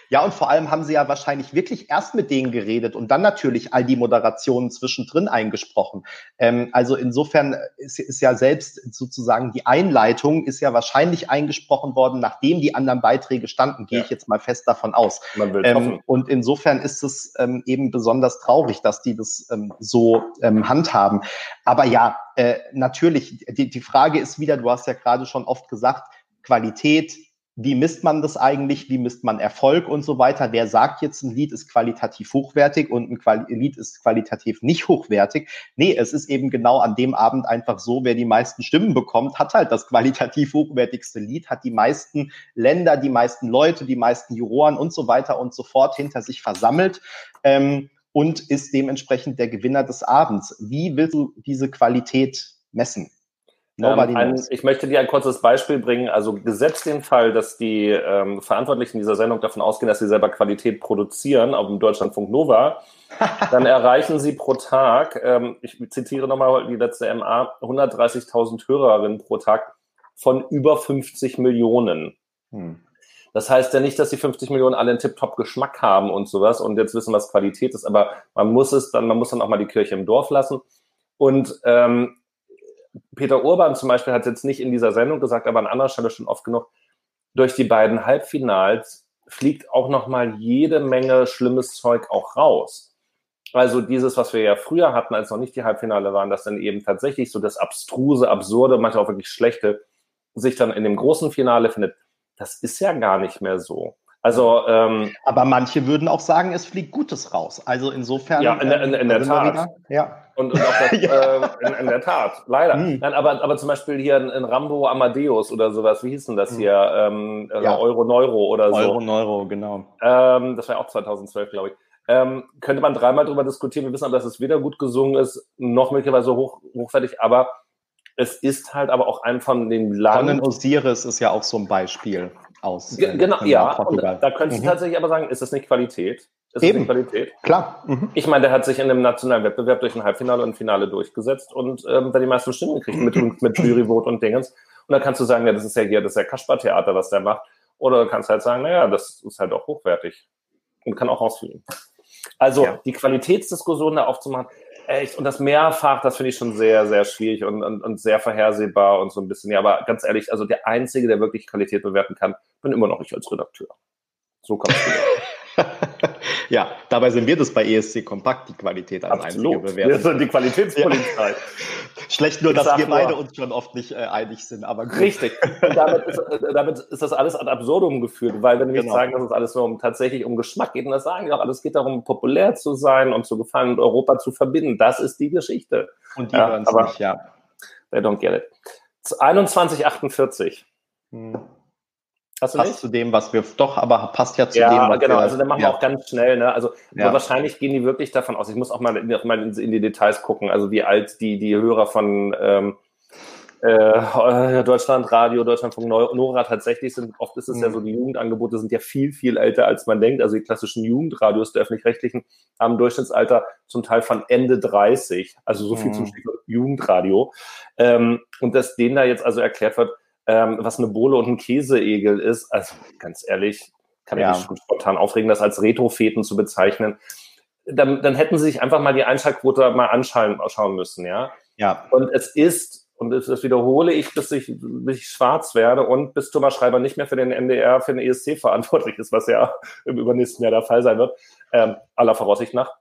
Speaker 1: Ja, und vor allem haben sie ja wahrscheinlich wirklich erst mit denen geredet und dann natürlich all die Moderationen zwischendrin eingesprochen. Ähm, also insofern ist, ist ja selbst sozusagen die Einleitung ist ja wahrscheinlich eingesprochen worden, nachdem die anderen Beiträge standen, gehe ja. ich jetzt mal fest davon aus. Ähm, und insofern ist es ähm, eben besonders traurig, dass die das ähm, so ähm, handhaben. Aber ja, äh, natürlich, die, die Frage ist wieder, du hast ja gerade schon oft gesagt, Qualität, wie misst man das eigentlich, wie misst man Erfolg und so weiter. Wer sagt jetzt, ein Lied ist qualitativ hochwertig und ein Quali Lied ist qualitativ nicht hochwertig? Nee, es ist eben genau an dem Abend einfach so, wer die meisten Stimmen bekommt, hat halt das qualitativ hochwertigste Lied, hat die meisten Länder, die meisten Leute, die meisten Juroren und so weiter und so fort hinter sich versammelt. Ähm, und ist dementsprechend der Gewinner des Abends. Wie willst du diese Qualität messen?
Speaker 2: Ähm, ein, ich möchte dir ein kurzes Beispiel bringen. Also gesetzt den Fall, dass die ähm, Verantwortlichen dieser Sendung davon ausgehen, dass sie selber Qualität produzieren auf dem Deutschlandfunk Nova, dann erreichen sie pro Tag, ähm, ich zitiere nochmal die letzte MA, 130.000 Hörerinnen pro Tag von über 50 Millionen. Hm. Das heißt ja nicht, dass die 50 Millionen alle einen Tip-Top Geschmack haben und sowas und jetzt wissen, was Qualität ist, aber man muss es dann, man muss dann auch mal die Kirche im Dorf lassen. Und ähm, Peter Urban zum Beispiel hat jetzt nicht in dieser Sendung gesagt, aber an anderer Stelle schon oft genug, durch die beiden Halbfinals fliegt auch nochmal jede Menge schlimmes Zeug auch raus. Also dieses, was wir ja früher hatten, als noch nicht die Halbfinale waren, dass dann eben tatsächlich so das abstruse, absurde, manchmal auch wirklich schlechte sich dann in dem großen Finale findet. Das ist ja gar nicht mehr so. Also, ähm,
Speaker 1: aber manche würden auch sagen, es fliegt Gutes raus. Also insofern.
Speaker 2: Ja, in, in, in der Tat. Wieder, ja. Und, und auch das, ja. äh, in, in, der Tat, leider. Hm. Nein, aber, aber zum Beispiel hier in, Rambo Amadeus oder sowas, wie hieß denn das hm. hier? Ähm, äh, ja. Euro Neuro oder so.
Speaker 1: Euro Neuro, genau.
Speaker 2: Ähm, das war ja auch 2012, glaube ich. Ähm, könnte man dreimal darüber diskutieren. Wir wissen aber, dass es weder gut gesungen ist, noch möglicherweise hoch, hochwertig, aber es ist halt aber auch ein von den
Speaker 1: Land. Conan Osiris ist ja auch so ein Beispiel aus.
Speaker 2: Äh, genau, ja. Portugal. da könntest du mhm. tatsächlich aber sagen, ist das nicht Qualität? Ist
Speaker 1: Eben.
Speaker 2: das nicht Qualität?
Speaker 1: Klar.
Speaker 2: Mhm. Ich meine, der hat sich in einem nationalen Wettbewerb durch ein Halbfinale und ein Finale durchgesetzt und ähm, da die meisten Stimmen gekriegt mit, mit Juryvote und Dingens. Und dann kannst du sagen, ja, das ist ja hier, das ist ja Kasper-Theater, was der macht. Oder du kannst halt sagen, naja, das ist halt auch hochwertig und kann auch ausfliegen. Also ja. die Qualitätsdiskussion da aufzumachen, echt, und das mehrfach, das finde ich schon sehr, sehr schwierig und, und, und sehr vorhersehbar und so ein bisschen. Ja, aber ganz ehrlich, also der Einzige, der wirklich Qualität bewerten kann, bin immer noch ich als Redakteur. So kommst du.
Speaker 1: ja, dabei sind wir das bei ESC Kompakt, die Qualität als Absolut. einzige bewerten. Wir
Speaker 2: sind die Qualitätspolizei. Ja.
Speaker 1: Schlecht nur, dass wir beide uns schon oft nicht äh, einig sind, aber
Speaker 2: gut. Richtig. Und damit ist, äh, damit ist das alles ad absurdum geführt, weil wenn wir genau. sagen, dass es alles nur um, tatsächlich um Geschmack geht, und das sagen wir auch, alles geht darum, populär zu sein und zu gefallen und Europa zu verbinden. Das ist die Geschichte.
Speaker 1: Und die ja, hören es nicht, ja.
Speaker 2: They don't get it. 2148. Hm.
Speaker 1: Hast passt zu dem, was wir doch, aber passt ja zu
Speaker 2: ja,
Speaker 1: dem,
Speaker 2: was genau. Wir, also dann machen ja. wir auch ganz schnell. Ne? Also ja. wahrscheinlich gehen die wirklich davon aus. Ich muss auch mal, in, mal in, in, die Details gucken. Also wie alt die die Hörer von ähm, äh, Deutschlandradio, Deutschlandfunk Nora tatsächlich sind. Oft ist es mhm. ja so, die Jugendangebote sind ja viel viel älter als man denkt. Also die klassischen Jugendradios der öffentlich-rechtlichen haben Durchschnittsalter zum Teil von Ende 30. Also so viel mhm. zum Stichwort Jugendradio. Ähm, und dass denen da jetzt also erklärt wird ähm, was eine Bohle und ein Käseegel ist. Also ganz ehrlich, kann ja. ich mich spontan aufregen, das als Retrofeten zu bezeichnen. Dann, dann hätten sie sich einfach mal die Einschaltquote mal anschauen schauen müssen, ja.
Speaker 1: Ja.
Speaker 2: Und es ist, und das, das wiederhole ich, bis ich, bis ich schwarz werde und bis Thomas Schreiber nicht mehr für den NDR, für den ESC verantwortlich ist, was ja im übernächsten Jahr der Fall sein wird, ähm, aller Voraussicht nach.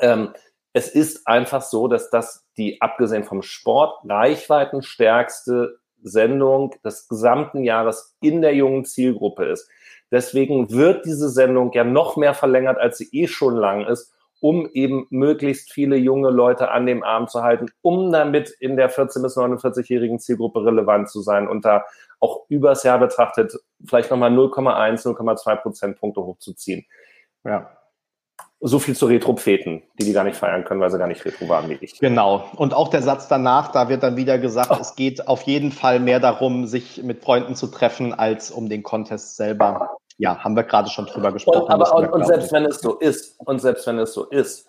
Speaker 2: Ähm, es ist einfach so, dass das die, abgesehen vom Sport, reichweitenstärkste Sendung des gesamten Jahres in der jungen Zielgruppe ist. Deswegen wird diese Sendung ja noch mehr verlängert, als sie eh schon lang ist, um eben möglichst viele junge Leute an dem Arm zu halten, um damit in der 14- bis 49-jährigen Zielgruppe relevant zu sein und da auch übers Jahr betrachtet vielleicht nochmal 0,1, 0,2 Prozentpunkte hochzuziehen. Ja so viel zu Retro-Pfeten, die die gar nicht feiern können, weil sie gar nicht Retro waren wie ich.
Speaker 1: Genau. Und auch der Satz danach, da wird dann wieder gesagt, oh. es geht auf jeden Fall mehr darum, sich mit Freunden zu treffen, als um den Contest selber. Ja, haben wir gerade schon drüber gesprochen.
Speaker 2: Und, aber, und, und selbst wenn es so ist, und selbst wenn es so ist,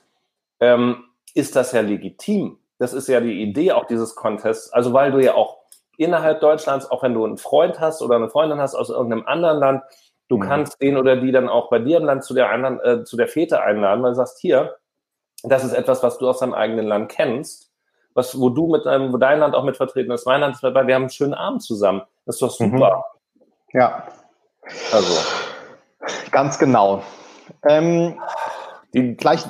Speaker 2: ähm, ist das ja legitim. Das ist ja die Idee auch dieses Contests. Also weil du ja auch innerhalb Deutschlands, auch wenn du einen Freund hast oder eine Freundin hast aus irgendeinem anderen Land, Du mhm. kannst den oder die dann auch bei dir im Land zu der, Einladen, äh, zu der Fete einladen, weil du sagst, hier, das ist etwas, was du aus deinem eigenen Land kennst, was, wo du mit deinem, wo dein Land auch mit vertreten ist, mein Land ist dabei, wir haben einen schönen Abend zusammen. Das ist doch mhm. super.
Speaker 1: Mhm. Ja. Also. Ganz genau. Ähm, die gleich.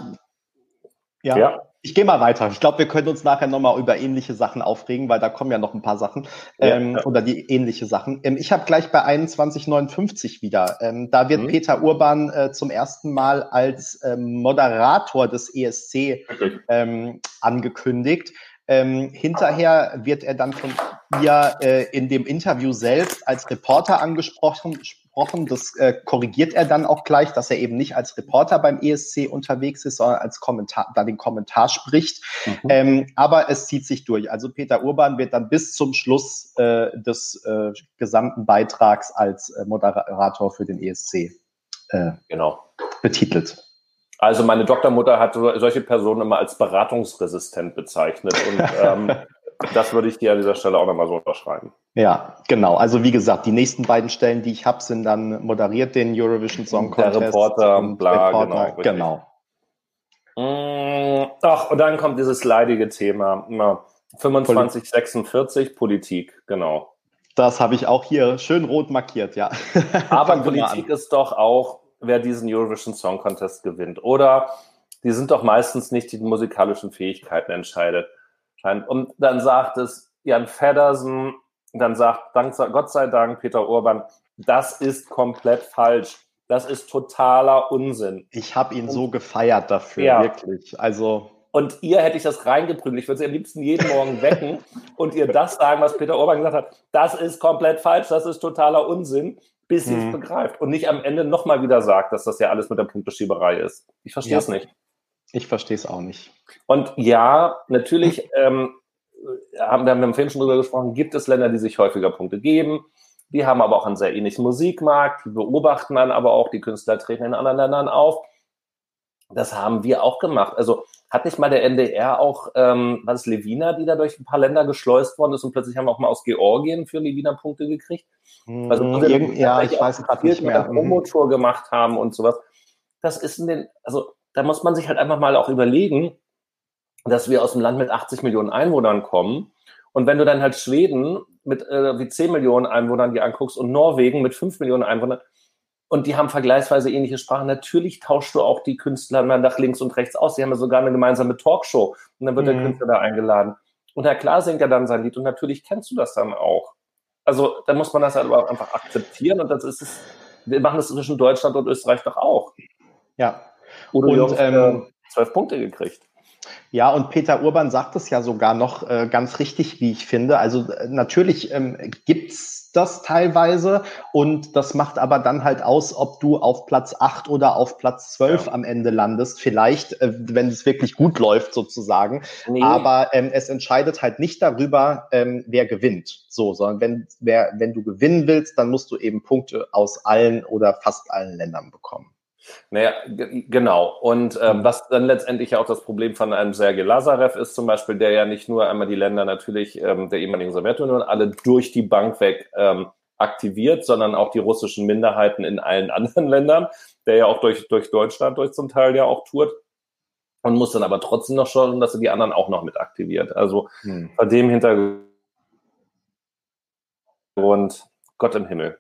Speaker 1: Ja. ja. Ich gehe mal weiter. Ich glaube, wir können uns nachher nochmal über ähnliche Sachen aufregen, weil da kommen ja noch ein paar Sachen ähm, ja. oder die ähnliche Sachen. Ähm, ich habe gleich bei 2159 wieder. Ähm, da wird mhm. Peter Urban äh, zum ersten Mal als ähm, Moderator des ESC ähm, angekündigt. Ähm, hinterher wird er dann von ihr äh, in dem Interview selbst als Reporter angesprochen. Das äh, korrigiert er dann auch gleich, dass er eben nicht als Reporter beim ESC unterwegs ist, sondern als Kommentar, da den Kommentar spricht. Mhm. Ähm, aber es zieht sich durch. Also Peter Urban wird dann bis zum Schluss äh, des äh, gesamten Beitrags als äh, Moderator für den ESC äh, genau. betitelt.
Speaker 2: Also meine Doktormutter hat solche Personen immer als beratungsresistent bezeichnet und ähm, das würde ich dir an dieser Stelle auch nochmal so unterschreiben.
Speaker 1: Ja, genau. Also wie gesagt, die nächsten beiden Stellen, die ich habe, sind dann moderiert den Eurovision Song
Speaker 2: Contest. Der Reporter, bla,
Speaker 1: Reporter, genau.
Speaker 2: genau. Ach, und dann kommt dieses leidige Thema. 25, 46, Politik, genau.
Speaker 1: Das habe ich auch hier schön rot markiert, ja.
Speaker 2: Aber Politik ist doch auch wer diesen Eurovision Song Contest gewinnt. Oder die sind doch meistens nicht die musikalischen Fähigkeiten entscheidet. Und dann sagt es Jan Feddersen, dann sagt Dank, Gott sei Dank Peter Urban, das ist komplett falsch. Das ist totaler Unsinn.
Speaker 1: Ich habe ihn und, so gefeiert dafür, ja. wirklich. Also
Speaker 2: und ihr hätte ich das reingeprügelt. Ich würde sie am liebsten jeden Morgen wecken und ihr das sagen, was Peter Urban gesagt hat. Das ist komplett falsch, das ist totaler Unsinn bis sie es mhm. begreift und nicht am Ende nochmal wieder sagt, dass das ja alles mit der Punkteschieberei ist. Ich verstehe es ja. nicht.
Speaker 1: Ich verstehe es auch nicht.
Speaker 2: Und ja, natürlich ähm, haben wir haben vorhin schon drüber gesprochen, gibt es Länder, die sich häufiger Punkte geben. Die haben aber auch einen sehr ähnlichen Musikmarkt, die beobachten dann aber auch, die Künstler treten in anderen Ländern auf. Das haben wir auch gemacht. Also hat nicht mal der NDR auch, ähm, was ist Levina, die da durch ein paar Länder geschleust worden ist und plötzlich haben wir auch mal aus Georgien für Levina Punkte gekriegt?
Speaker 1: Also, mhm, ja, ich weiß gerade nicht mehr.
Speaker 2: Mhm. Promotour gemacht haben und sowas. Das ist in den, also da muss man sich halt einfach mal auch überlegen, dass wir aus einem Land mit 80 Millionen Einwohnern kommen. Und wenn du dann halt Schweden mit äh, wie 10 Millionen Einwohnern die anguckst und Norwegen mit 5 Millionen Einwohnern und die haben vergleichsweise ähnliche Sprachen, natürlich tauschst du auch die Künstler mal nach links und rechts aus. Die haben ja sogar eine gemeinsame Talkshow und dann wird mhm. der Künstler da eingeladen. Und ja klar singt er dann sein Lied und natürlich kennst du das dann auch. Also da muss man das halt einfach akzeptieren und das ist es, wir machen das zwischen Deutschland und Österreich doch auch.
Speaker 1: Ja.
Speaker 2: Udo und, Jungs, ähm, zwölf Punkte gekriegt.
Speaker 1: Ja, und Peter Urban sagt es ja sogar noch äh, ganz richtig, wie ich finde. Also äh, natürlich ähm, gibt's das teilweise und das macht aber dann halt aus, ob du auf Platz acht oder auf Platz zwölf ja. am Ende landest. Vielleicht, äh, wenn es wirklich gut läuft sozusagen. Nee. Aber ähm, es entscheidet halt nicht darüber, ähm, wer gewinnt. So, sondern wenn, wer, wenn du gewinnen willst, dann musst du eben Punkte aus allen oder fast allen Ländern bekommen.
Speaker 2: Naja, genau. Und ähm, mhm. was dann letztendlich auch das Problem von einem Sergei Lazarev ist zum Beispiel, der ja nicht nur einmal die Länder natürlich ähm, der ehemaligen Sowjetunion alle durch die Bank weg ähm, aktiviert, sondern auch die russischen Minderheiten in allen anderen Ländern, der ja auch durch, durch Deutschland durch zum Teil ja auch tourt und muss dann aber trotzdem noch schauen, dass er die anderen auch noch mit aktiviert. Also hm. bei dem Hintergrund Gott im Himmel.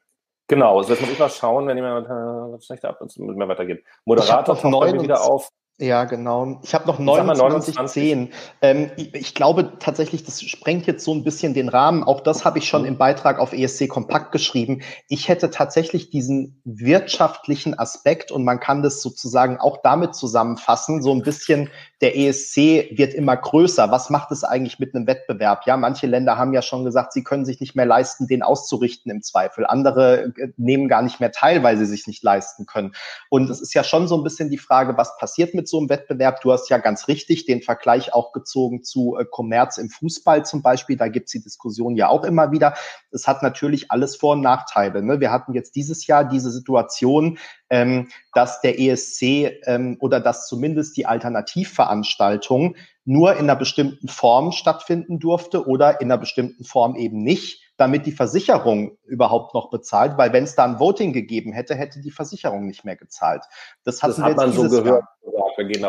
Speaker 2: Genau, also jetzt muss ich mal schauen, wenn jemand äh, schlechter ab, mit mir weitergeht. Moderator
Speaker 1: taucht wieder auf. Ja, genau. Ich habe noch 2910. Ähm, ich, ich, glaube tatsächlich, das sprengt jetzt so ein bisschen den Rahmen. Auch das habe ich schon mhm. im Beitrag auf ESC Kompakt geschrieben. Ich hätte tatsächlich diesen wirtschaftlichen Aspekt und man kann das sozusagen auch damit zusammenfassen, so ein bisschen der ESC wird immer größer. Was macht es eigentlich mit einem Wettbewerb? Ja, manche Länder haben ja schon gesagt, sie können sich nicht mehr leisten, den auszurichten im Zweifel. Andere äh, nehmen gar nicht mehr teil, weil sie sich nicht leisten können. Und es ist ja schon so ein bisschen die Frage, was passiert mit so einem Wettbewerb? Du hast ja ganz richtig den Vergleich auch gezogen zu äh, Kommerz im Fußball zum Beispiel. Da gibt's die Diskussion ja auch immer wieder. Es hat natürlich alles Vor- und Nachteile. Ne? Wir hatten jetzt dieses Jahr diese Situation, ähm, dass der ESC ähm, oder dass zumindest die Alternativveranstaltung nur in einer bestimmten Form stattfinden durfte oder in einer bestimmten Form eben nicht. Damit die Versicherung überhaupt noch bezahlt, weil wenn es da ein Voting gegeben hätte, hätte die Versicherung nicht mehr gezahlt. Das,
Speaker 2: das hat man so gehört.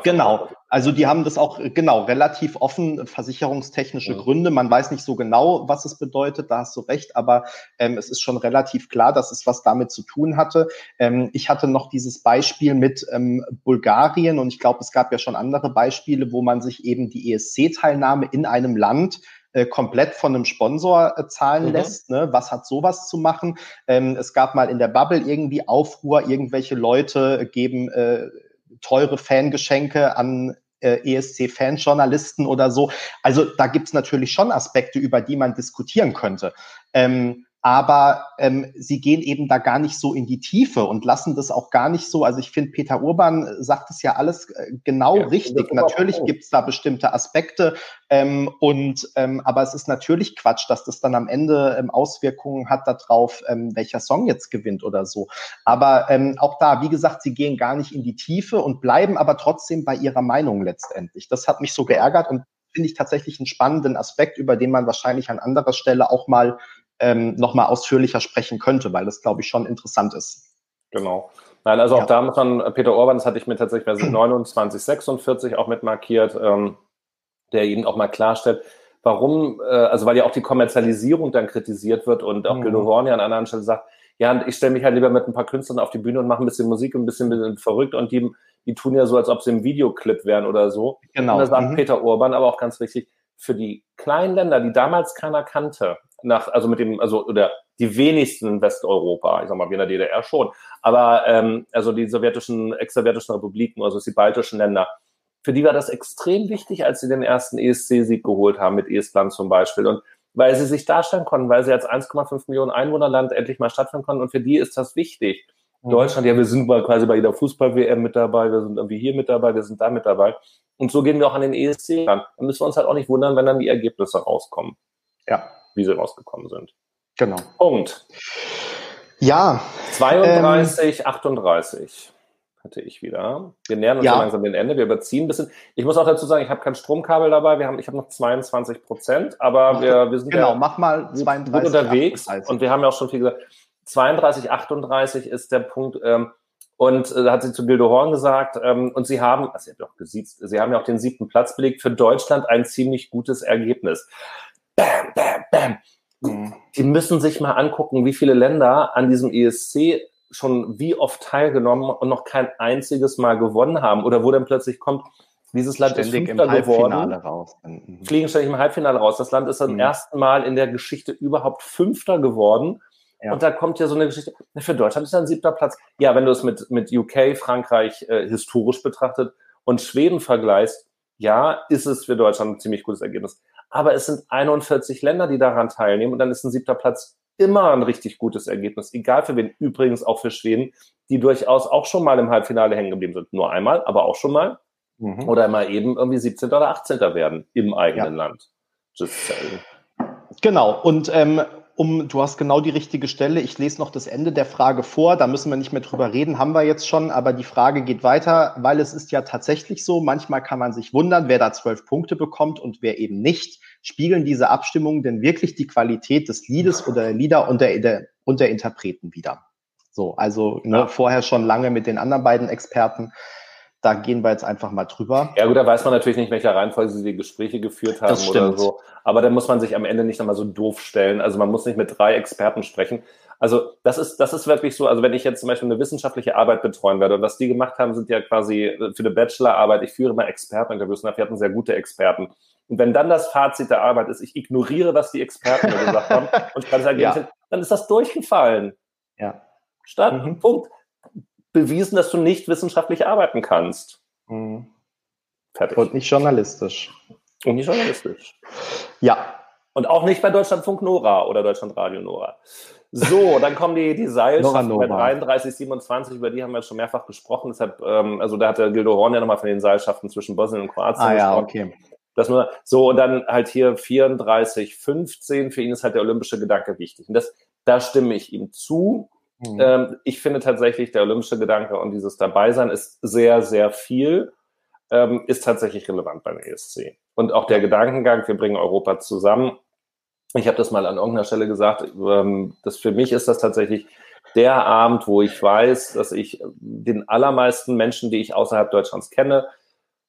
Speaker 1: Genau. Also die haben das auch genau relativ offen versicherungstechnische ja. Gründe. Man weiß nicht so genau, was es bedeutet. Da hast du recht, aber ähm, es ist schon relativ klar, dass es was damit zu tun hatte. Ähm, ich hatte noch dieses Beispiel mit ähm, Bulgarien und ich glaube, es gab ja schon andere Beispiele, wo man sich eben die ESC-Teilnahme in einem Land äh, komplett von einem Sponsor äh, zahlen mhm. lässt. Ne? Was hat sowas zu machen? Ähm, es gab mal in der Bubble irgendwie Aufruhr, irgendwelche Leute geben äh, teure Fangeschenke an äh, ESC-Fanjournalisten oder so. Also da gibt's natürlich schon Aspekte, über die man diskutieren könnte. Ähm, aber ähm, sie gehen eben da gar nicht so in die Tiefe und lassen das auch gar nicht so. Also ich finde, Peter Urban sagt es ja alles äh, genau ja, richtig. Natürlich gibt's da bestimmte Aspekte ähm, und ähm, aber es ist natürlich Quatsch, dass das dann am Ende ähm, Auswirkungen hat darauf, ähm, welcher Song jetzt gewinnt oder so. Aber ähm, auch da, wie gesagt, sie gehen gar nicht in die Tiefe und bleiben aber trotzdem bei ihrer Meinung letztendlich. Das hat mich so geärgert und finde ich tatsächlich einen spannenden Aspekt, über den man wahrscheinlich an anderer Stelle auch mal ähm, nochmal ausführlicher sprechen könnte, weil das, glaube ich, schon interessant ist.
Speaker 2: Genau. Nein, also auch ja. da muss man, äh, Peter Orban, das hatte ich mir tatsächlich bei 2946 auch mit markiert, ähm, der eben auch mal klarstellt, warum, äh, also weil ja auch die Kommerzialisierung dann kritisiert wird und auch mhm. Gildo Horn ja an einer Stelle sagt, ja, ich stelle mich halt lieber mit ein paar Künstlern auf die Bühne und mache ein bisschen Musik und ein bisschen, ein bisschen verrückt und die, die tun ja so, als ob sie im Videoclip wären oder so. Genau. Und da sagt mhm. Peter Urban aber auch ganz richtig, für die kleinen Länder, die damals keiner kannte, nach, also mit dem, also oder die wenigsten in Westeuropa, ich sag mal, wie in der DDR schon, aber ähm, also die sowjetischen, ex-sowjetischen Republiken, also die baltischen Länder, für die war das extrem wichtig, als sie den ersten ESC-Sieg geholt haben, mit Estland zum Beispiel. Und weil sie sich darstellen konnten, weil sie als 1,5 Millionen Einwohnerland endlich mal stattfinden konnten. Und für die ist das wichtig. Mhm. Deutschland, ja, wir sind mal quasi bei jeder Fußball-WM mit dabei, wir sind irgendwie hier mit dabei, wir sind da mit dabei. Und so gehen wir auch an den ESC ran. Dann müssen wir uns halt auch nicht wundern, wenn dann die Ergebnisse rauskommen. Ja wie sie rausgekommen sind.
Speaker 1: Genau.
Speaker 2: Punkt.
Speaker 1: Ja.
Speaker 2: 32, ähm, 38 hatte ich wieder. Wir nähern uns ja. langsam dem Ende. Wir überziehen ein bisschen. Ich muss auch dazu sagen, ich habe kein Stromkabel dabei. Wir haben, ich habe noch 22 Prozent, aber wir, wir sind
Speaker 1: genau. Ja mach mal 32
Speaker 2: gut unterwegs 38. und wir haben ja auch schon viel gesagt. 32, 38 ist der Punkt. Ähm, und äh, da hat sie zu Gildo Horn gesagt, ähm, und sie haben, also sie hat auch gesiezt, sie haben ja auch den siebten Platz belegt, für Deutschland ein ziemlich gutes Ergebnis bam, bam, bam. Mhm. Die müssen sich mal angucken, wie viele Länder an diesem ESC schon wie oft teilgenommen und noch kein einziges Mal gewonnen haben. Oder wo dann plötzlich kommt, dieses Land
Speaker 1: ständig ist Fünfter im Halbfinale geworden, raus.
Speaker 2: Mhm. Fliegen ständig im Halbfinale raus. Das Land ist zum mhm. ersten Mal in der Geschichte überhaupt Fünfter geworden. Ja. Und da kommt ja so eine Geschichte, für Deutschland ist ein siebter Platz. Ja, wenn du es mit, mit UK, Frankreich äh, historisch betrachtet und Schweden vergleichst, ja, ist es für Deutschland ein ziemlich gutes Ergebnis aber es sind 41 Länder, die daran teilnehmen und dann ist ein siebter Platz immer ein richtig gutes Ergebnis, egal für wen, übrigens auch für Schweden, die durchaus auch schon mal im Halbfinale hängen geblieben sind. Nur einmal, aber auch schon mal. Mhm. Oder mal eben irgendwie 17. oder 18. werden im eigenen ja. Land. Just
Speaker 1: saying. Genau. Und ähm, um, du hast genau die richtige Stelle. Ich lese noch das Ende der Frage vor. Da müssen wir nicht mehr drüber reden, haben wir jetzt schon. Aber die Frage geht weiter, weil es ist ja tatsächlich so. Manchmal kann man sich wundern, wer da zwölf Punkte bekommt und wer eben nicht. Spiegeln diese Abstimmungen denn wirklich die Qualität des Liedes oder der Lieder und der, der, und der Interpreten wieder? So, also ne, vorher schon lange mit den anderen beiden Experten da gehen wir jetzt einfach mal drüber.
Speaker 2: Ja gut, da weiß man natürlich nicht, welcher Reihenfolge sie die Gespräche geführt haben oder so. Aber da muss man sich am Ende nicht nochmal so doof stellen. Also man muss nicht mit drei Experten sprechen. Also das ist, das ist wirklich so, also wenn ich jetzt zum Beispiel eine wissenschaftliche Arbeit betreuen werde und was die gemacht haben, sind ja quasi für eine Bachelorarbeit, ich führe immer Experteninterviews und wir hatten sehr gute Experten. Und wenn dann das Fazit der Arbeit ist, ich ignoriere, was die Experten gesagt haben und kann sagen, ja. dann ist das durchgefallen.
Speaker 1: Ja.
Speaker 2: Statt, mhm. Punkt bewiesen, dass du nicht wissenschaftlich arbeiten kannst. Mhm.
Speaker 1: Fertig. Und nicht journalistisch.
Speaker 2: Und nicht journalistisch.
Speaker 1: Ja.
Speaker 2: Und auch nicht bei Deutschlandfunk Nora oder Deutschlandradio Nora. So, dann kommen die, die Seilschaften bei 33, 27, über die haben wir schon mehrfach gesprochen. Deshalb, ähm, also da hat der Gildo Horn ja nochmal von den Seilschaften zwischen Bosnien und Kroatien
Speaker 1: ah, ja, okay.
Speaker 2: Das nur, so, und dann halt hier 34, 15, für ihn ist halt der olympische Gedanke wichtig. Und das, da stimme ich ihm zu. Mhm. Ähm, ich finde tatsächlich, der olympische Gedanke und dieses Dabeisein ist sehr, sehr viel, ähm, ist tatsächlich relevant beim ESC. Und auch der Gedankengang, wir bringen Europa zusammen, Ich habe das mal an irgendeiner Stelle gesagt, ähm, dass für mich ist das tatsächlich der Abend, wo ich weiß, dass ich den allermeisten Menschen, die ich außerhalb Deutschlands kenne,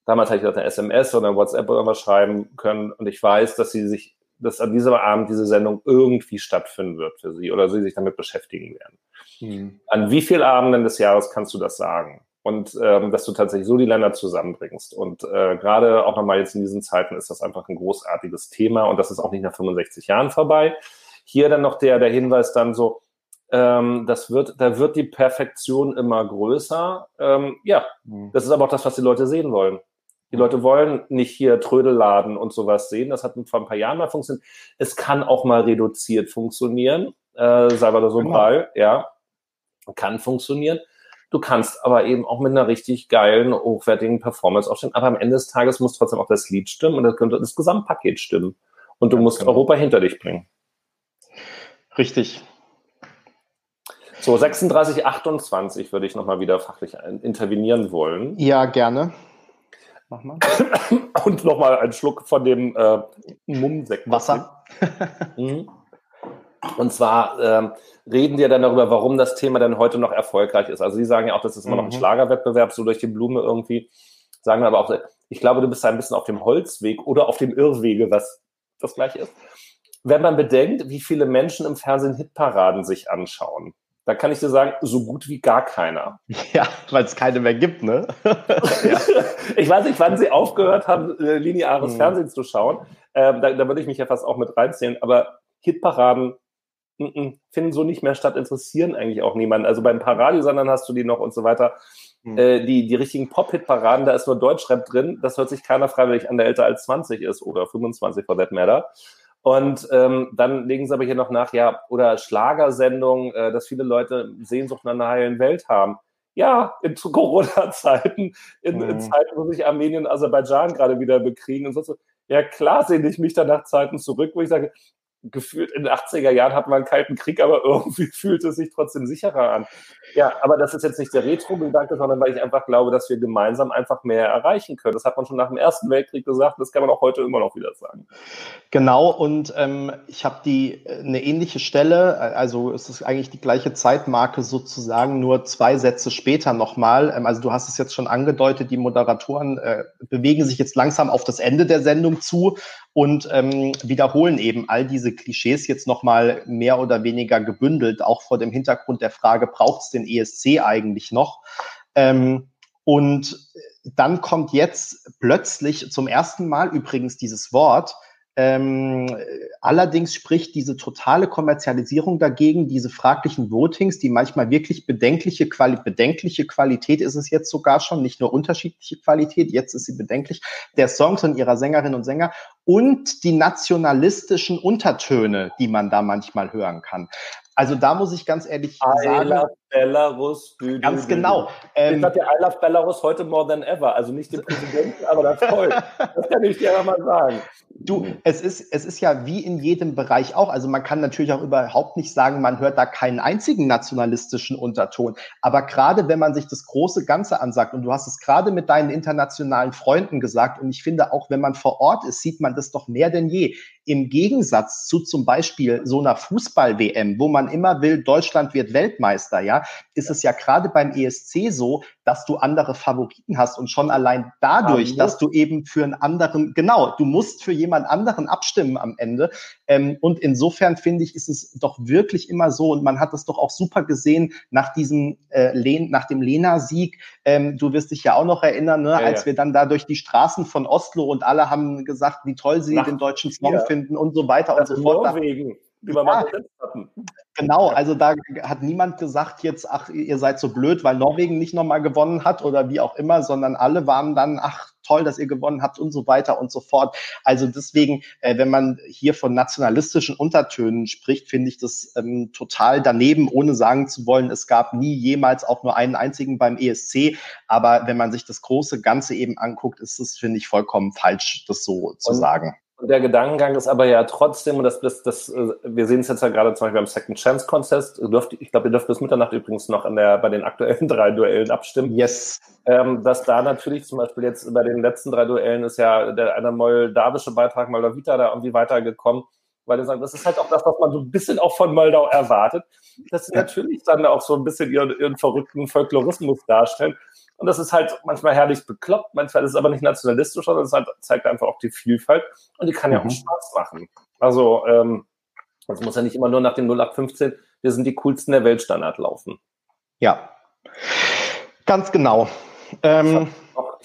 Speaker 2: damals habe ich eine SMS oder eine WhatsApp oder was schreiben können und ich weiß, dass sie sich, dass an diesem Abend diese Sendung irgendwie stattfinden wird für sie oder sie sich damit beschäftigen werden. Mhm. An wie vielen Abenden des Jahres kannst du das sagen? Und ähm, dass du tatsächlich so die Länder zusammenbringst. Und äh, gerade auch nochmal jetzt in diesen Zeiten ist das einfach ein großartiges Thema und das ist auch nicht nach 65 Jahren vorbei. Hier dann noch der, der Hinweis dann so, ähm, das wird, da wird die Perfektion immer größer. Ähm, ja, mhm. das ist aber auch das, was die Leute sehen wollen. Die Leute wollen nicht hier Trödelladen und sowas sehen. Das hat vor ein paar Jahren mal funktioniert. Es kann auch mal reduziert funktionieren. Äh, Salvador Sobral, genau. ja, kann funktionieren. Du kannst aber eben auch mit einer richtig geilen, hochwertigen Performance aufstehen. Aber am Ende des Tages muss trotzdem auch das Lied stimmen und das, das Gesamtpaket stimmen. Und du musst genau. Europa hinter dich bringen.
Speaker 1: Richtig.
Speaker 2: So, 36, 28 würde ich nochmal wieder fachlich intervenieren wollen.
Speaker 1: Ja, gerne.
Speaker 2: Mach mal. Und nochmal einen Schluck von dem äh, Mummsekt.
Speaker 1: Wasser. mhm.
Speaker 2: Und zwar ähm, reden wir dann darüber, warum das Thema dann heute noch erfolgreich ist. Also Sie sagen ja auch, das ist immer mhm. noch ein mhm. Schlagerwettbewerb, so durch die Blume irgendwie. Sagen aber auch, ich glaube, du bist ein bisschen auf dem Holzweg oder auf dem Irrwege, was das gleiche ist. Wenn man bedenkt, wie viele Menschen im Fernsehen Hitparaden sich anschauen, da kann ich dir sagen, so gut wie gar keiner.
Speaker 1: Ja, weil es keine mehr gibt, ne?
Speaker 2: ja. Ich weiß nicht, wann sie aufgehört haben, äh, lineares hm. Fernsehen zu schauen. Ähm, da, da würde ich mich ja fast auch mit reinzählen. Aber Hitparaden n -n, finden so nicht mehr statt, interessieren eigentlich auch niemanden. Also bei ein paar Radiosendern hast du die noch und so weiter. Hm. Äh, die, die richtigen Pop-Hit-Paraden, da ist nur Deutschrap drin. Das hört sich keiner freiwillig an, der älter als 20 ist oder 25 for that matter. Und ähm, dann legen sie aber hier noch nach, ja, oder Schlagersendung, äh, dass viele Leute Sehnsucht nach einer heilen Welt haben. Ja, in Corona-Zeiten, in, mhm. in, Zeiten, wo sich Armenien und Aserbaidschan gerade wieder bekriegen und so. Ja, klar sehne ich mich dann nach Zeiten zurück, wo ich sage, gefühlt in den 80er Jahren hat man einen kalten Krieg, aber irgendwie fühlt es sich trotzdem sicherer an. Ja, aber das ist jetzt nicht der Retro-Gedanke, sondern weil ich einfach glaube, dass wir gemeinsam einfach mehr erreichen können. Das hat man schon nach dem Ersten Weltkrieg gesagt, das kann man auch heute immer noch wieder sagen.
Speaker 1: Genau, und ähm, ich habe die eine ähnliche Stelle, also es ist eigentlich die gleiche Zeitmarke sozusagen, nur zwei Sätze später nochmal. Ähm, also du hast es jetzt schon angedeutet, die Moderatoren äh, bewegen sich jetzt langsam auf das Ende der Sendung zu und ähm, wiederholen eben all diese Klischees jetzt nochmal mehr oder weniger gebündelt, auch vor dem Hintergrund der Frage, braucht es den ESC eigentlich noch? Ähm, und dann kommt jetzt plötzlich zum ersten Mal übrigens dieses Wort, ähm, allerdings spricht diese totale Kommerzialisierung dagegen, diese fraglichen Votings, die manchmal wirklich bedenkliche, Quali bedenkliche Qualität ist es jetzt sogar schon, nicht nur unterschiedliche Qualität, jetzt ist sie bedenklich, der Songs und ihrer Sängerinnen und Sänger und die nationalistischen Untertöne, die man da manchmal hören kann. Also da muss ich ganz ehrlich I sagen.
Speaker 2: Belarus.
Speaker 1: Dü, ganz genau.
Speaker 2: Ähm, hat der I love Belarus heute more than ever. Also nicht den Präsidenten, aber das Volk. Das kann ich dir ja mal sagen.
Speaker 1: Du, es ist, es ist ja wie in jedem Bereich auch. Also man kann natürlich auch überhaupt nicht sagen, man hört da keinen einzigen nationalistischen Unterton. Aber gerade wenn man sich das große Ganze ansagt, und du hast es gerade mit deinen internationalen Freunden gesagt, und ich finde auch, wenn man vor Ort ist, sieht man das doch mehr denn je. Im Gegensatz zu zum Beispiel so einer Fußball-WM, wo man immer will, Deutschland wird Weltmeister, ja, ist es ja gerade beim ESC so, dass du andere Favoriten hast und schon allein dadurch, ja, dass du eben für einen anderen, genau, du musst für jemand anderen abstimmen am Ende. Ähm, und insofern finde ich, ist es doch wirklich immer so und man hat es doch auch super gesehen nach diesem, äh, nach dem Lena-Sieg. Ähm, du wirst dich ja auch noch erinnern, ne, ja, als ja. wir dann da durch die Straßen von Oslo und alle haben gesagt, wie toll sie nach, den deutschen Song finden finden und so weiter und so fort.
Speaker 2: Norwegen, wie wir ja, mal
Speaker 1: hatten. Genau, also da hat niemand gesagt jetzt, ach, ihr seid so blöd, weil Norwegen nicht nochmal gewonnen hat oder wie auch immer, sondern alle waren dann, ach, toll, dass ihr gewonnen habt und so weiter und so fort. Also deswegen, äh, wenn man hier von nationalistischen Untertönen spricht, finde ich das ähm, total daneben, ohne sagen zu wollen, es gab nie jemals auch nur einen einzigen beim ESC. Aber wenn man sich das große Ganze eben anguckt, ist es, finde ich, vollkommen falsch, das so zu und, sagen.
Speaker 2: Und der Gedankengang ist aber ja trotzdem, und das, das, das äh, wir sehen es jetzt ja gerade zum Beispiel beim Second Chance Contest, ich glaube, ihr dürft bis Mitternacht übrigens noch an der, bei den aktuellen drei Duellen abstimmen.
Speaker 1: Yes.
Speaker 2: Ähm, dass da natürlich zum Beispiel jetzt bei den letzten drei Duellen ist ja der eine moldawische Beitrag Moldavita da irgendwie weitergekommen. weil er sagt, das ist halt auch das, was man so ein bisschen auch von Moldau erwartet, dass sie ja. natürlich dann auch so ein bisschen ihren, ihren verrückten Folklorismus darstellen. Und das ist halt manchmal herrlich bekloppt, manchmal ist es aber nicht nationalistisch, sondern es halt, zeigt einfach auch die Vielfalt und die kann ja auch mhm. Spaß machen. Also, ähm, es muss ja nicht immer nur nach dem 0815, wir sind die coolsten der Welt Standard laufen.
Speaker 1: Ja, ganz genau.
Speaker 2: Ähm,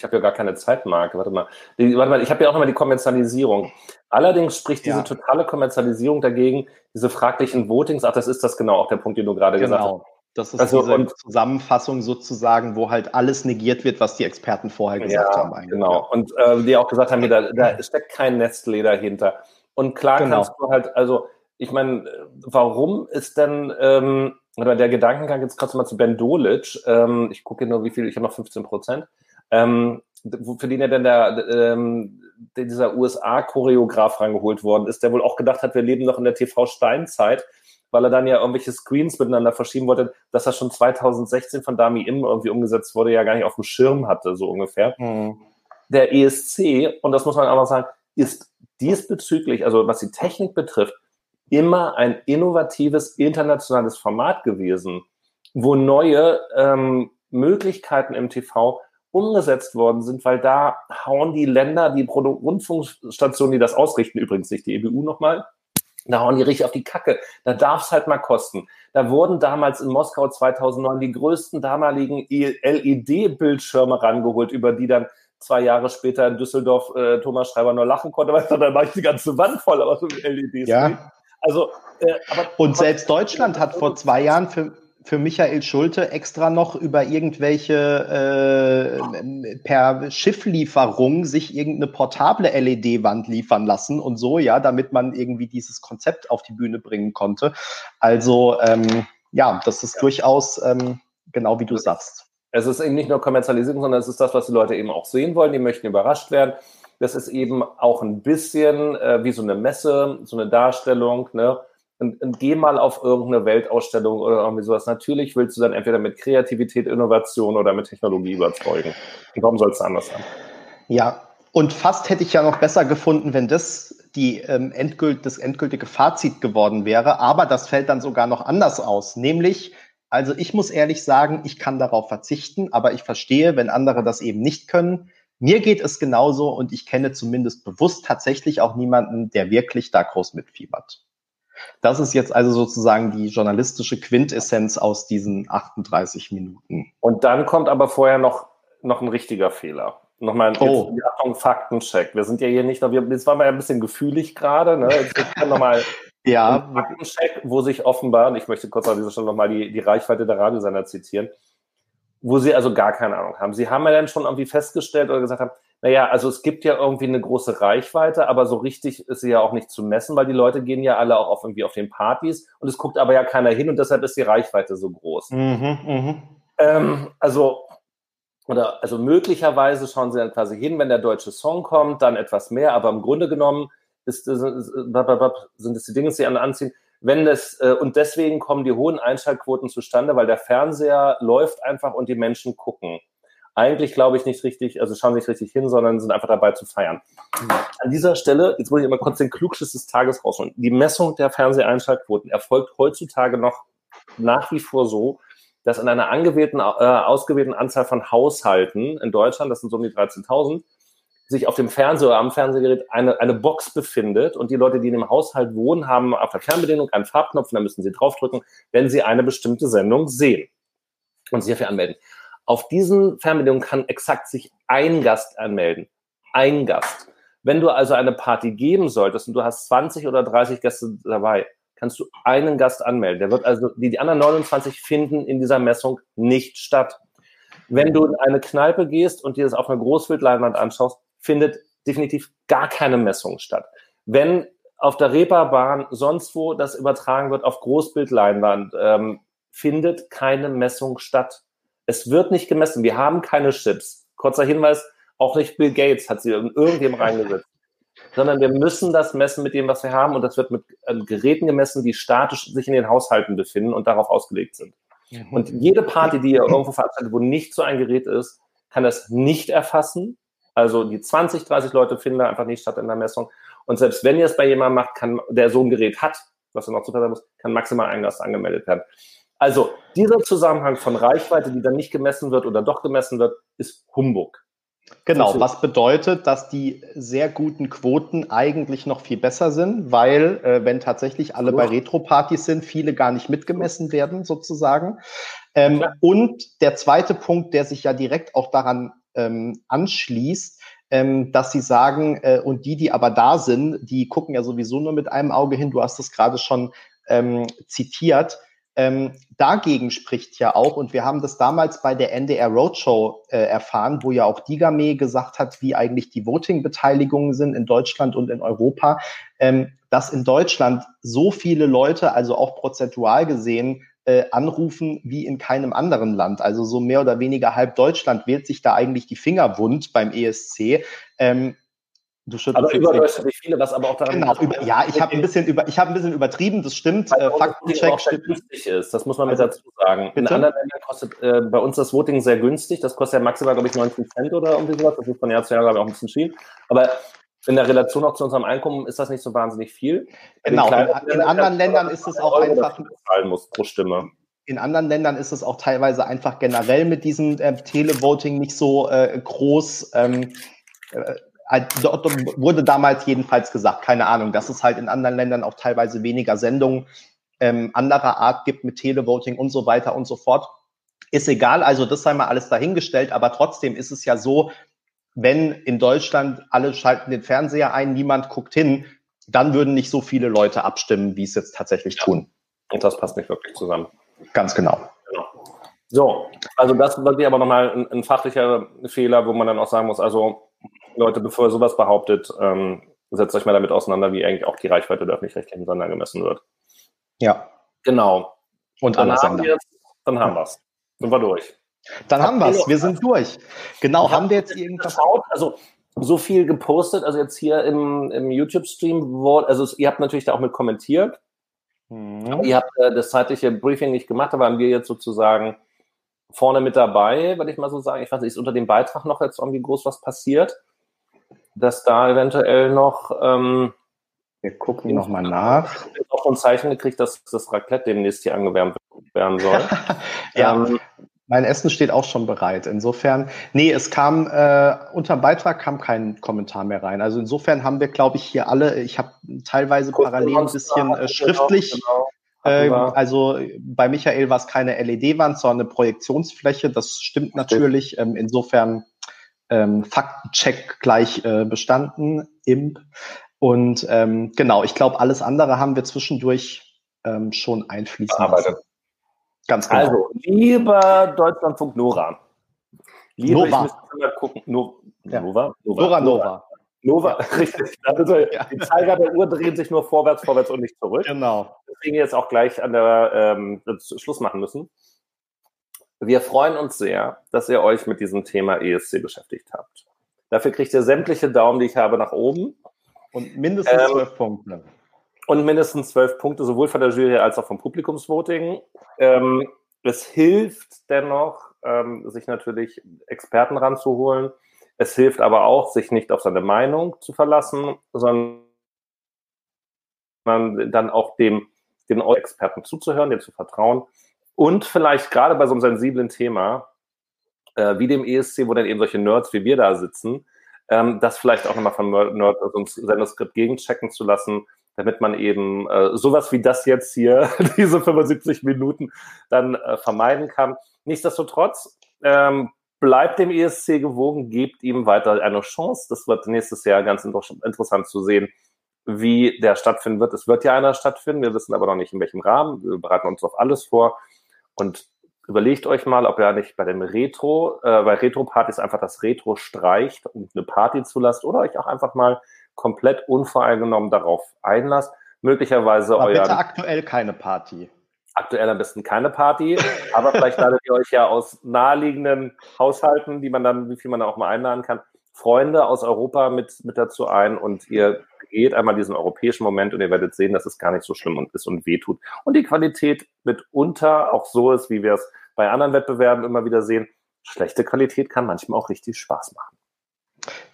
Speaker 2: ich habe ja gar keine Zeitmarke. Warte mal. Die, warte mal, ich habe ja auch immer die Kommerzialisierung. Allerdings spricht diese ja. totale Kommerzialisierung dagegen, diese fraglichen Votings. Ach, das ist das genau auch der Punkt, den du gerade genau. gesagt hast.
Speaker 1: Das ist also, diese Zusammenfassung sozusagen, wo halt alles negiert wird, was die Experten vorher gesagt ja, haben.
Speaker 2: Eigentlich. Genau. Und äh, die auch gesagt haben, da, da steckt kein Nestlé dahinter. Und klar genau. kannst du halt, also ich meine, warum ist denn ähm, oder der Gedankengang jetzt kurz mal zu Ben Dolic, ähm, ich gucke nur, wie viel, ich habe noch 15 Prozent, ähm, für den ja denn der, ähm, dieser USA-Choreograf rangeholt worden ist, der wohl auch gedacht hat, wir leben noch in der TV-Steinzeit, weil er dann ja irgendwelche Screens miteinander verschieben wollte, dass er schon 2016 von Dami Im irgendwie umgesetzt wurde, ja gar nicht auf dem Schirm hatte, so ungefähr. Mhm. Der ESC, und das muss man aber sagen, ist diesbezüglich, also was die Technik betrifft, immer ein innovatives internationales Format gewesen, wo neue ähm, Möglichkeiten im TV umgesetzt worden sind, weil da hauen die Länder, die Rundfunkstationen, die das ausrichten, übrigens nicht die EBU nochmal, da hauen die richtig auf die Kacke. Da darf es halt mal kosten. Da wurden damals in Moskau 2009 die größten damaligen LED-Bildschirme rangeholt, über die dann zwei Jahre später in Düsseldorf äh, Thomas Schreiber nur lachen konnte, weil dann war ich die ganze Wand voll, aber so LEDs.
Speaker 1: Ja. Also, äh, aber, Und selbst Deutschland hat vor zwei Jahren für, für Michael Schulte extra noch über irgendwelche äh, per Schifflieferung sich irgendeine portable LED-Wand liefern lassen und so, ja, damit man irgendwie dieses Konzept auf die Bühne bringen konnte. Also ähm, ja, das ist ja. durchaus ähm, genau wie du sagst.
Speaker 2: Es ist eben nicht nur Kommerzialisierung, sondern es ist das, was die Leute eben auch sehen wollen. Die möchten überrascht werden. Das ist eben auch ein bisschen äh, wie so eine Messe, so eine Darstellung. Ne? Und, und geh mal auf irgendeine Weltausstellung oder irgendwie sowas. Natürlich willst du dann entweder mit Kreativität, Innovation oder mit Technologie überzeugen. Und warum soll es anders sein?
Speaker 1: Ja, und fast hätte ich ja noch besser gefunden, wenn das die ähm, endgült, das endgültige Fazit geworden wäre. Aber das fällt dann sogar noch anders aus. Nämlich, also ich muss ehrlich sagen, ich kann darauf verzichten, aber ich verstehe, wenn andere das eben nicht können. Mir geht es genauso und ich kenne zumindest bewusst tatsächlich auch niemanden, der wirklich da groß mitfiebert. Das ist jetzt also sozusagen die journalistische Quintessenz aus diesen 38 Minuten.
Speaker 2: Und dann kommt aber vorher noch, noch ein richtiger Fehler. Nochmal oh. ein Faktencheck. Wir sind ja hier nicht noch, wir, jetzt waren wir ja ein bisschen gefühlig gerade, ne? Jetzt nochmal ja. ein Faktencheck, wo sich offenbar, und ich möchte kurz an dieser Stelle nochmal die, die Reichweite der Radiosender zitieren, wo sie also gar keine Ahnung haben. Sie haben ja dann schon irgendwie festgestellt oder gesagt haben, naja, also es gibt ja irgendwie eine große Reichweite, aber so richtig ist sie ja auch nicht zu messen, weil die Leute gehen ja alle auch auf irgendwie auf den Partys und es guckt aber ja keiner hin und deshalb ist die Reichweite so groß. Mhm, mh. ähm, also oder also möglicherweise schauen sie dann quasi hin, wenn der deutsche Song kommt, dann etwas mehr, aber im Grunde genommen ist, sind es die Dinge, die sie anziehen. Wenn das, äh, und deswegen kommen die hohen Einschaltquoten zustande, weil der Fernseher läuft einfach und die Menschen gucken eigentlich, glaube ich, nicht richtig, also schauen nicht richtig hin, sondern sind einfach dabei zu feiern. An dieser Stelle, jetzt muss ich immer kurz den Klugschiss des Tages rausholen. Die Messung der Fernseheinschaltquoten erfolgt heutzutage noch nach wie vor so, dass in einer angewählten, äh, ausgewählten Anzahl von Haushalten in Deutschland, das sind so um die 13.000, sich auf dem Fernseher oder am Fernsehgerät eine, eine Box befindet und die Leute, die in dem Haushalt wohnen, haben auf der Fernbedienung einen Farbknopf da müssen sie draufdrücken, wenn sie eine bestimmte Sendung sehen und sich dafür anmelden. Auf diesen Fernbedienungen kann exakt sich ein Gast anmelden. Ein Gast. Wenn du also eine Party geben solltest und du hast 20 oder 30 Gäste dabei, kannst du einen Gast anmelden. Der wird also, die, die anderen 29 finden in dieser Messung nicht statt. Wenn du in eine Kneipe gehst und dir das auf einer Großbildleinwand anschaust, findet definitiv gar keine Messung statt. Wenn auf der Reeperbahn sonst wo das übertragen wird auf Großbildleinwand, ähm, findet keine Messung statt. Es wird nicht gemessen. Wir haben keine Chips. Kurzer Hinweis, auch nicht Bill Gates hat sie irgendwem reingesetzt. Sondern wir müssen das messen mit dem, was wir haben. Und das wird mit ähm, Geräten gemessen, die statisch sich in den Haushalten befinden und darauf ausgelegt sind. Mhm. Und jede Party, die ihr irgendwo veranstaltet, wo nicht so ein Gerät ist, kann das nicht erfassen. Also die 20, 30 Leute finden da einfach nicht statt in der Messung. Und selbst wenn ihr es bei jemandem macht, kann, der so ein Gerät hat, was er noch zu muss, kann maximal ein Gast angemeldet werden. Also dieser Zusammenhang von Reichweite, die dann nicht gemessen wird oder doch gemessen wird, ist Humbug.
Speaker 1: Genau, was bedeutet, dass die sehr guten Quoten eigentlich noch viel besser sind, weil äh, wenn tatsächlich alle bei Retro-Partys sind, viele gar nicht mitgemessen werden sozusagen. Ähm, und der zweite Punkt, der sich ja direkt auch daran ähm, anschließt, ähm, dass sie sagen, äh, und die, die aber da sind, die gucken ja sowieso nur mit einem Auge hin, du hast es gerade schon ähm, zitiert, ähm, dagegen spricht ja auch, und wir haben das damals bei der NDR Roadshow äh, erfahren, wo ja auch Digame gesagt hat, wie eigentlich die Voting-Beteiligungen sind in Deutschland und in Europa, ähm, dass in Deutschland so viele Leute, also auch prozentual gesehen, äh, anrufen wie in keinem anderen Land. Also so mehr oder weniger halb Deutschland wählt sich da eigentlich die Finger wund beim ESC. Ähm,
Speaker 2: Du aber überdurchschnittlich viele, was aber auch daran
Speaker 1: genau, über, ja, ich habe ein bisschen über, ich habe ein bisschen übertrieben, das stimmt. Äh,
Speaker 2: Faktencheck stimmt. günstig ist, das muss man also, mit dazu sagen. Bitte? In anderen Ländern kostet äh, bei uns das Voting sehr günstig. Das kostet ja maximal, glaube ich, 19 Cent oder irgendwie sowas. Das ist von Jahr zu Jahr, glaube ich, auch ein bisschen viel. Aber in der Relation auch zu unserem Einkommen ist das nicht so wahnsinnig viel.
Speaker 1: Genau. In, in anderen Ländern ist es auch Euro, einfach
Speaker 2: zahlen muss pro Stimme.
Speaker 1: In anderen Ländern ist es auch teilweise einfach generell mit diesem äh, Televoting nicht so äh, groß. Ähm, äh, wurde damals jedenfalls gesagt, keine Ahnung, dass es halt in anderen Ländern auch teilweise weniger Sendungen ähm, anderer Art gibt mit Televoting und so weiter und so fort. Ist egal, also das sei mal alles dahingestellt, aber trotzdem ist es ja so, wenn in Deutschland alle schalten den Fernseher ein, niemand guckt hin, dann würden nicht so viele Leute abstimmen, wie es jetzt tatsächlich tun.
Speaker 2: Und das passt nicht wirklich zusammen.
Speaker 1: Ganz genau.
Speaker 2: genau. So, also das war aber nochmal ein, ein fachlicher Fehler, wo man dann auch sagen muss, also Leute, bevor ihr sowas behauptet, ähm, setzt euch mal damit auseinander, wie eigentlich auch die Reichweite der öffentlich-rechtlichen Sender gemessen wird.
Speaker 1: Ja.
Speaker 2: Genau.
Speaker 1: Und dann haben
Speaker 2: wir dann haben wir es. Sind wir durch.
Speaker 1: Dann haben wir es. Wir sind durch. Genau. Haben wir jetzt irgendwas? Geschaut?
Speaker 2: Also so viel gepostet. Also jetzt hier im, im YouTube-Stream, also ihr habt natürlich da auch mit kommentiert. Mhm. Ihr habt äh, das zeitliche Briefing nicht gemacht, da waren wir jetzt sozusagen vorne mit dabei, würde ich mal so sagen. Ich weiß nicht, ist unter dem Beitrag noch jetzt irgendwie groß was passiert? Dass da eventuell noch. Ähm,
Speaker 1: wir gucken nochmal nach.
Speaker 2: Ich habe auch ein Zeichen gekriegt, dass das Raclette demnächst hier angewärmt werden soll.
Speaker 1: ja. Ähm, mein Essen steht auch schon bereit. Insofern, nee, es kam, äh, unter dem Beitrag kam kein Kommentar mehr rein. Also insofern haben wir, glaube ich, hier alle, ich habe teilweise parallel ein bisschen äh, schriftlich, genau. Äh, also bei Michael war es keine LED-Wand, sondern eine Projektionsfläche. Das stimmt natürlich. Ähm, insofern ähm, Faktencheck gleich äh, bestanden, IMP. Und ähm, genau, ich glaube, alles andere haben wir zwischendurch ähm, schon einfließen lassen.
Speaker 2: Ganz genau. Also, lieber Deutschlandfunk Nora. Lieber, Nova. ich mal gucken. No,
Speaker 1: ja. Nova? Nova? Nora Nova.
Speaker 2: Nova, richtig. Also, ja. Die Zeiger der Uhr drehen sich nur vorwärts, vorwärts und nicht zurück.
Speaker 1: Genau.
Speaker 2: Deswegen jetzt auch gleich an der ähm, Schluss machen müssen. Wir freuen uns sehr, dass ihr euch mit diesem Thema ESC beschäftigt habt. Dafür kriegt ihr sämtliche Daumen, die ich habe, nach oben.
Speaker 1: Und mindestens ähm, zwölf Punkte.
Speaker 2: Und mindestens zwölf Punkte, sowohl von der Jury als auch vom Publikumsvoting. Ähm, es hilft dennoch, ähm, sich natürlich Experten ranzuholen. Es hilft aber auch, sich nicht auf seine Meinung zu verlassen, sondern dann auch dem, den Experten zuzuhören, dem zu vertrauen und vielleicht gerade bei so einem sensiblen Thema, äh, wie dem ESC, wo dann eben solche Nerds wie wir da sitzen, ähm, das vielleicht auch nochmal von also uns Senderskript gegenchecken zu lassen, damit man eben äh, sowas wie das jetzt hier, diese 75 Minuten, dann äh, vermeiden kann. Nichtsdestotrotz, ähm, bleibt dem ESC gewogen, gebt ihm weiter eine Chance. Das wird nächstes Jahr ganz interessant zu sehen, wie der stattfinden wird. Es wird ja einer stattfinden, wir wissen aber noch nicht in welchem Rahmen. Wir bereiten uns auf alles vor. Und überlegt euch mal, ob ihr nicht bei dem Retro, äh, bei Retro-Partys einfach das Retro streicht, um eine Party zu lassen oder euch auch einfach mal komplett unvoreingenommen darauf einlasst. Möglicherweise
Speaker 1: aber euer. Bitte aktuell keine Party.
Speaker 2: Aktuell am besten keine Party, aber vielleicht ladet ihr euch ja aus naheliegenden Haushalten, die man dann, wie viel man da auch mal einladen kann, Freunde aus Europa mit, mit dazu ein und ihr geht einmal diesen europäischen Moment und ihr werdet sehen, dass es gar nicht so schlimm und ist und wehtut. Und die Qualität mitunter auch so ist, wie wir es bei anderen Wettbewerben immer wieder sehen. Schlechte Qualität kann manchmal auch richtig Spaß machen.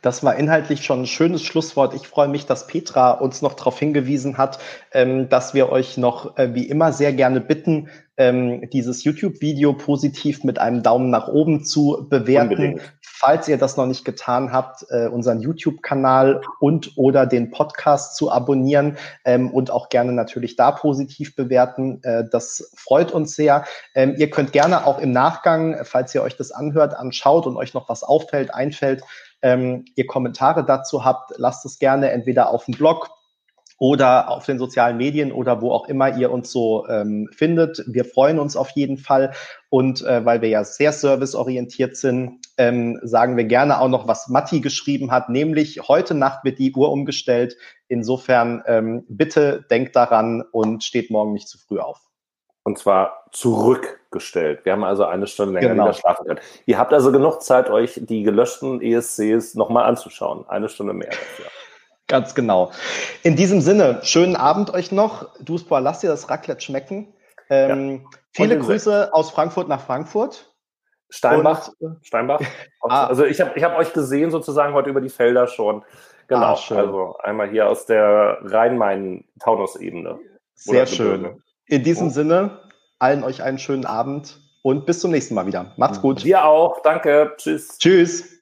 Speaker 1: Das war inhaltlich schon ein schönes Schlusswort. Ich freue mich, dass Petra uns noch darauf hingewiesen hat, ähm, dass wir euch noch äh, wie immer sehr gerne bitten, ähm, dieses YouTube-Video positiv mit einem Daumen nach oben zu bewerten. Unbedingt. Falls ihr das noch nicht getan habt, äh, unseren YouTube-Kanal und oder den Podcast zu abonnieren ähm, und auch gerne natürlich da positiv bewerten. Äh, das freut uns sehr. Ihr könnt gerne auch im Nachgang, falls ihr euch das anhört, anschaut und euch noch was auffällt, einfällt, ähm, ihr Kommentare dazu habt, lasst es gerne entweder auf dem Blog oder auf den sozialen Medien oder wo auch immer ihr uns so ähm, findet. Wir freuen uns auf jeden Fall. Und äh, weil wir ja sehr serviceorientiert sind, ähm, sagen wir gerne auch noch, was Matti geschrieben hat, nämlich heute Nacht wird die Uhr umgestellt. Insofern ähm, bitte denkt daran und steht morgen nicht zu früh auf.
Speaker 2: Und zwar zurückgestellt. Wir haben also eine Stunde länger genau. wieder schlafen können. Ihr habt also genug Zeit, euch die gelöschten ESCs nochmal anzuschauen. Eine Stunde mehr dafür.
Speaker 1: Ganz genau. In diesem Sinne, schönen Abend euch noch. Duspa, lasst dir das Raclette schmecken. Ähm, ja. Viele Grüße aus Frankfurt nach Frankfurt.
Speaker 2: Steinbach. Und, Steinbach. ah. Also ich habe ich hab euch gesehen sozusagen heute über die Felder schon. Genau. Ah, also einmal hier aus der Rhein-Main-Taunus-Ebene.
Speaker 1: Sehr schön. In diesem oh. Sinne, allen euch einen schönen Abend und bis zum nächsten Mal wieder. Macht's gut.
Speaker 2: Dir auch. Danke. Tschüss.
Speaker 1: Tschüss.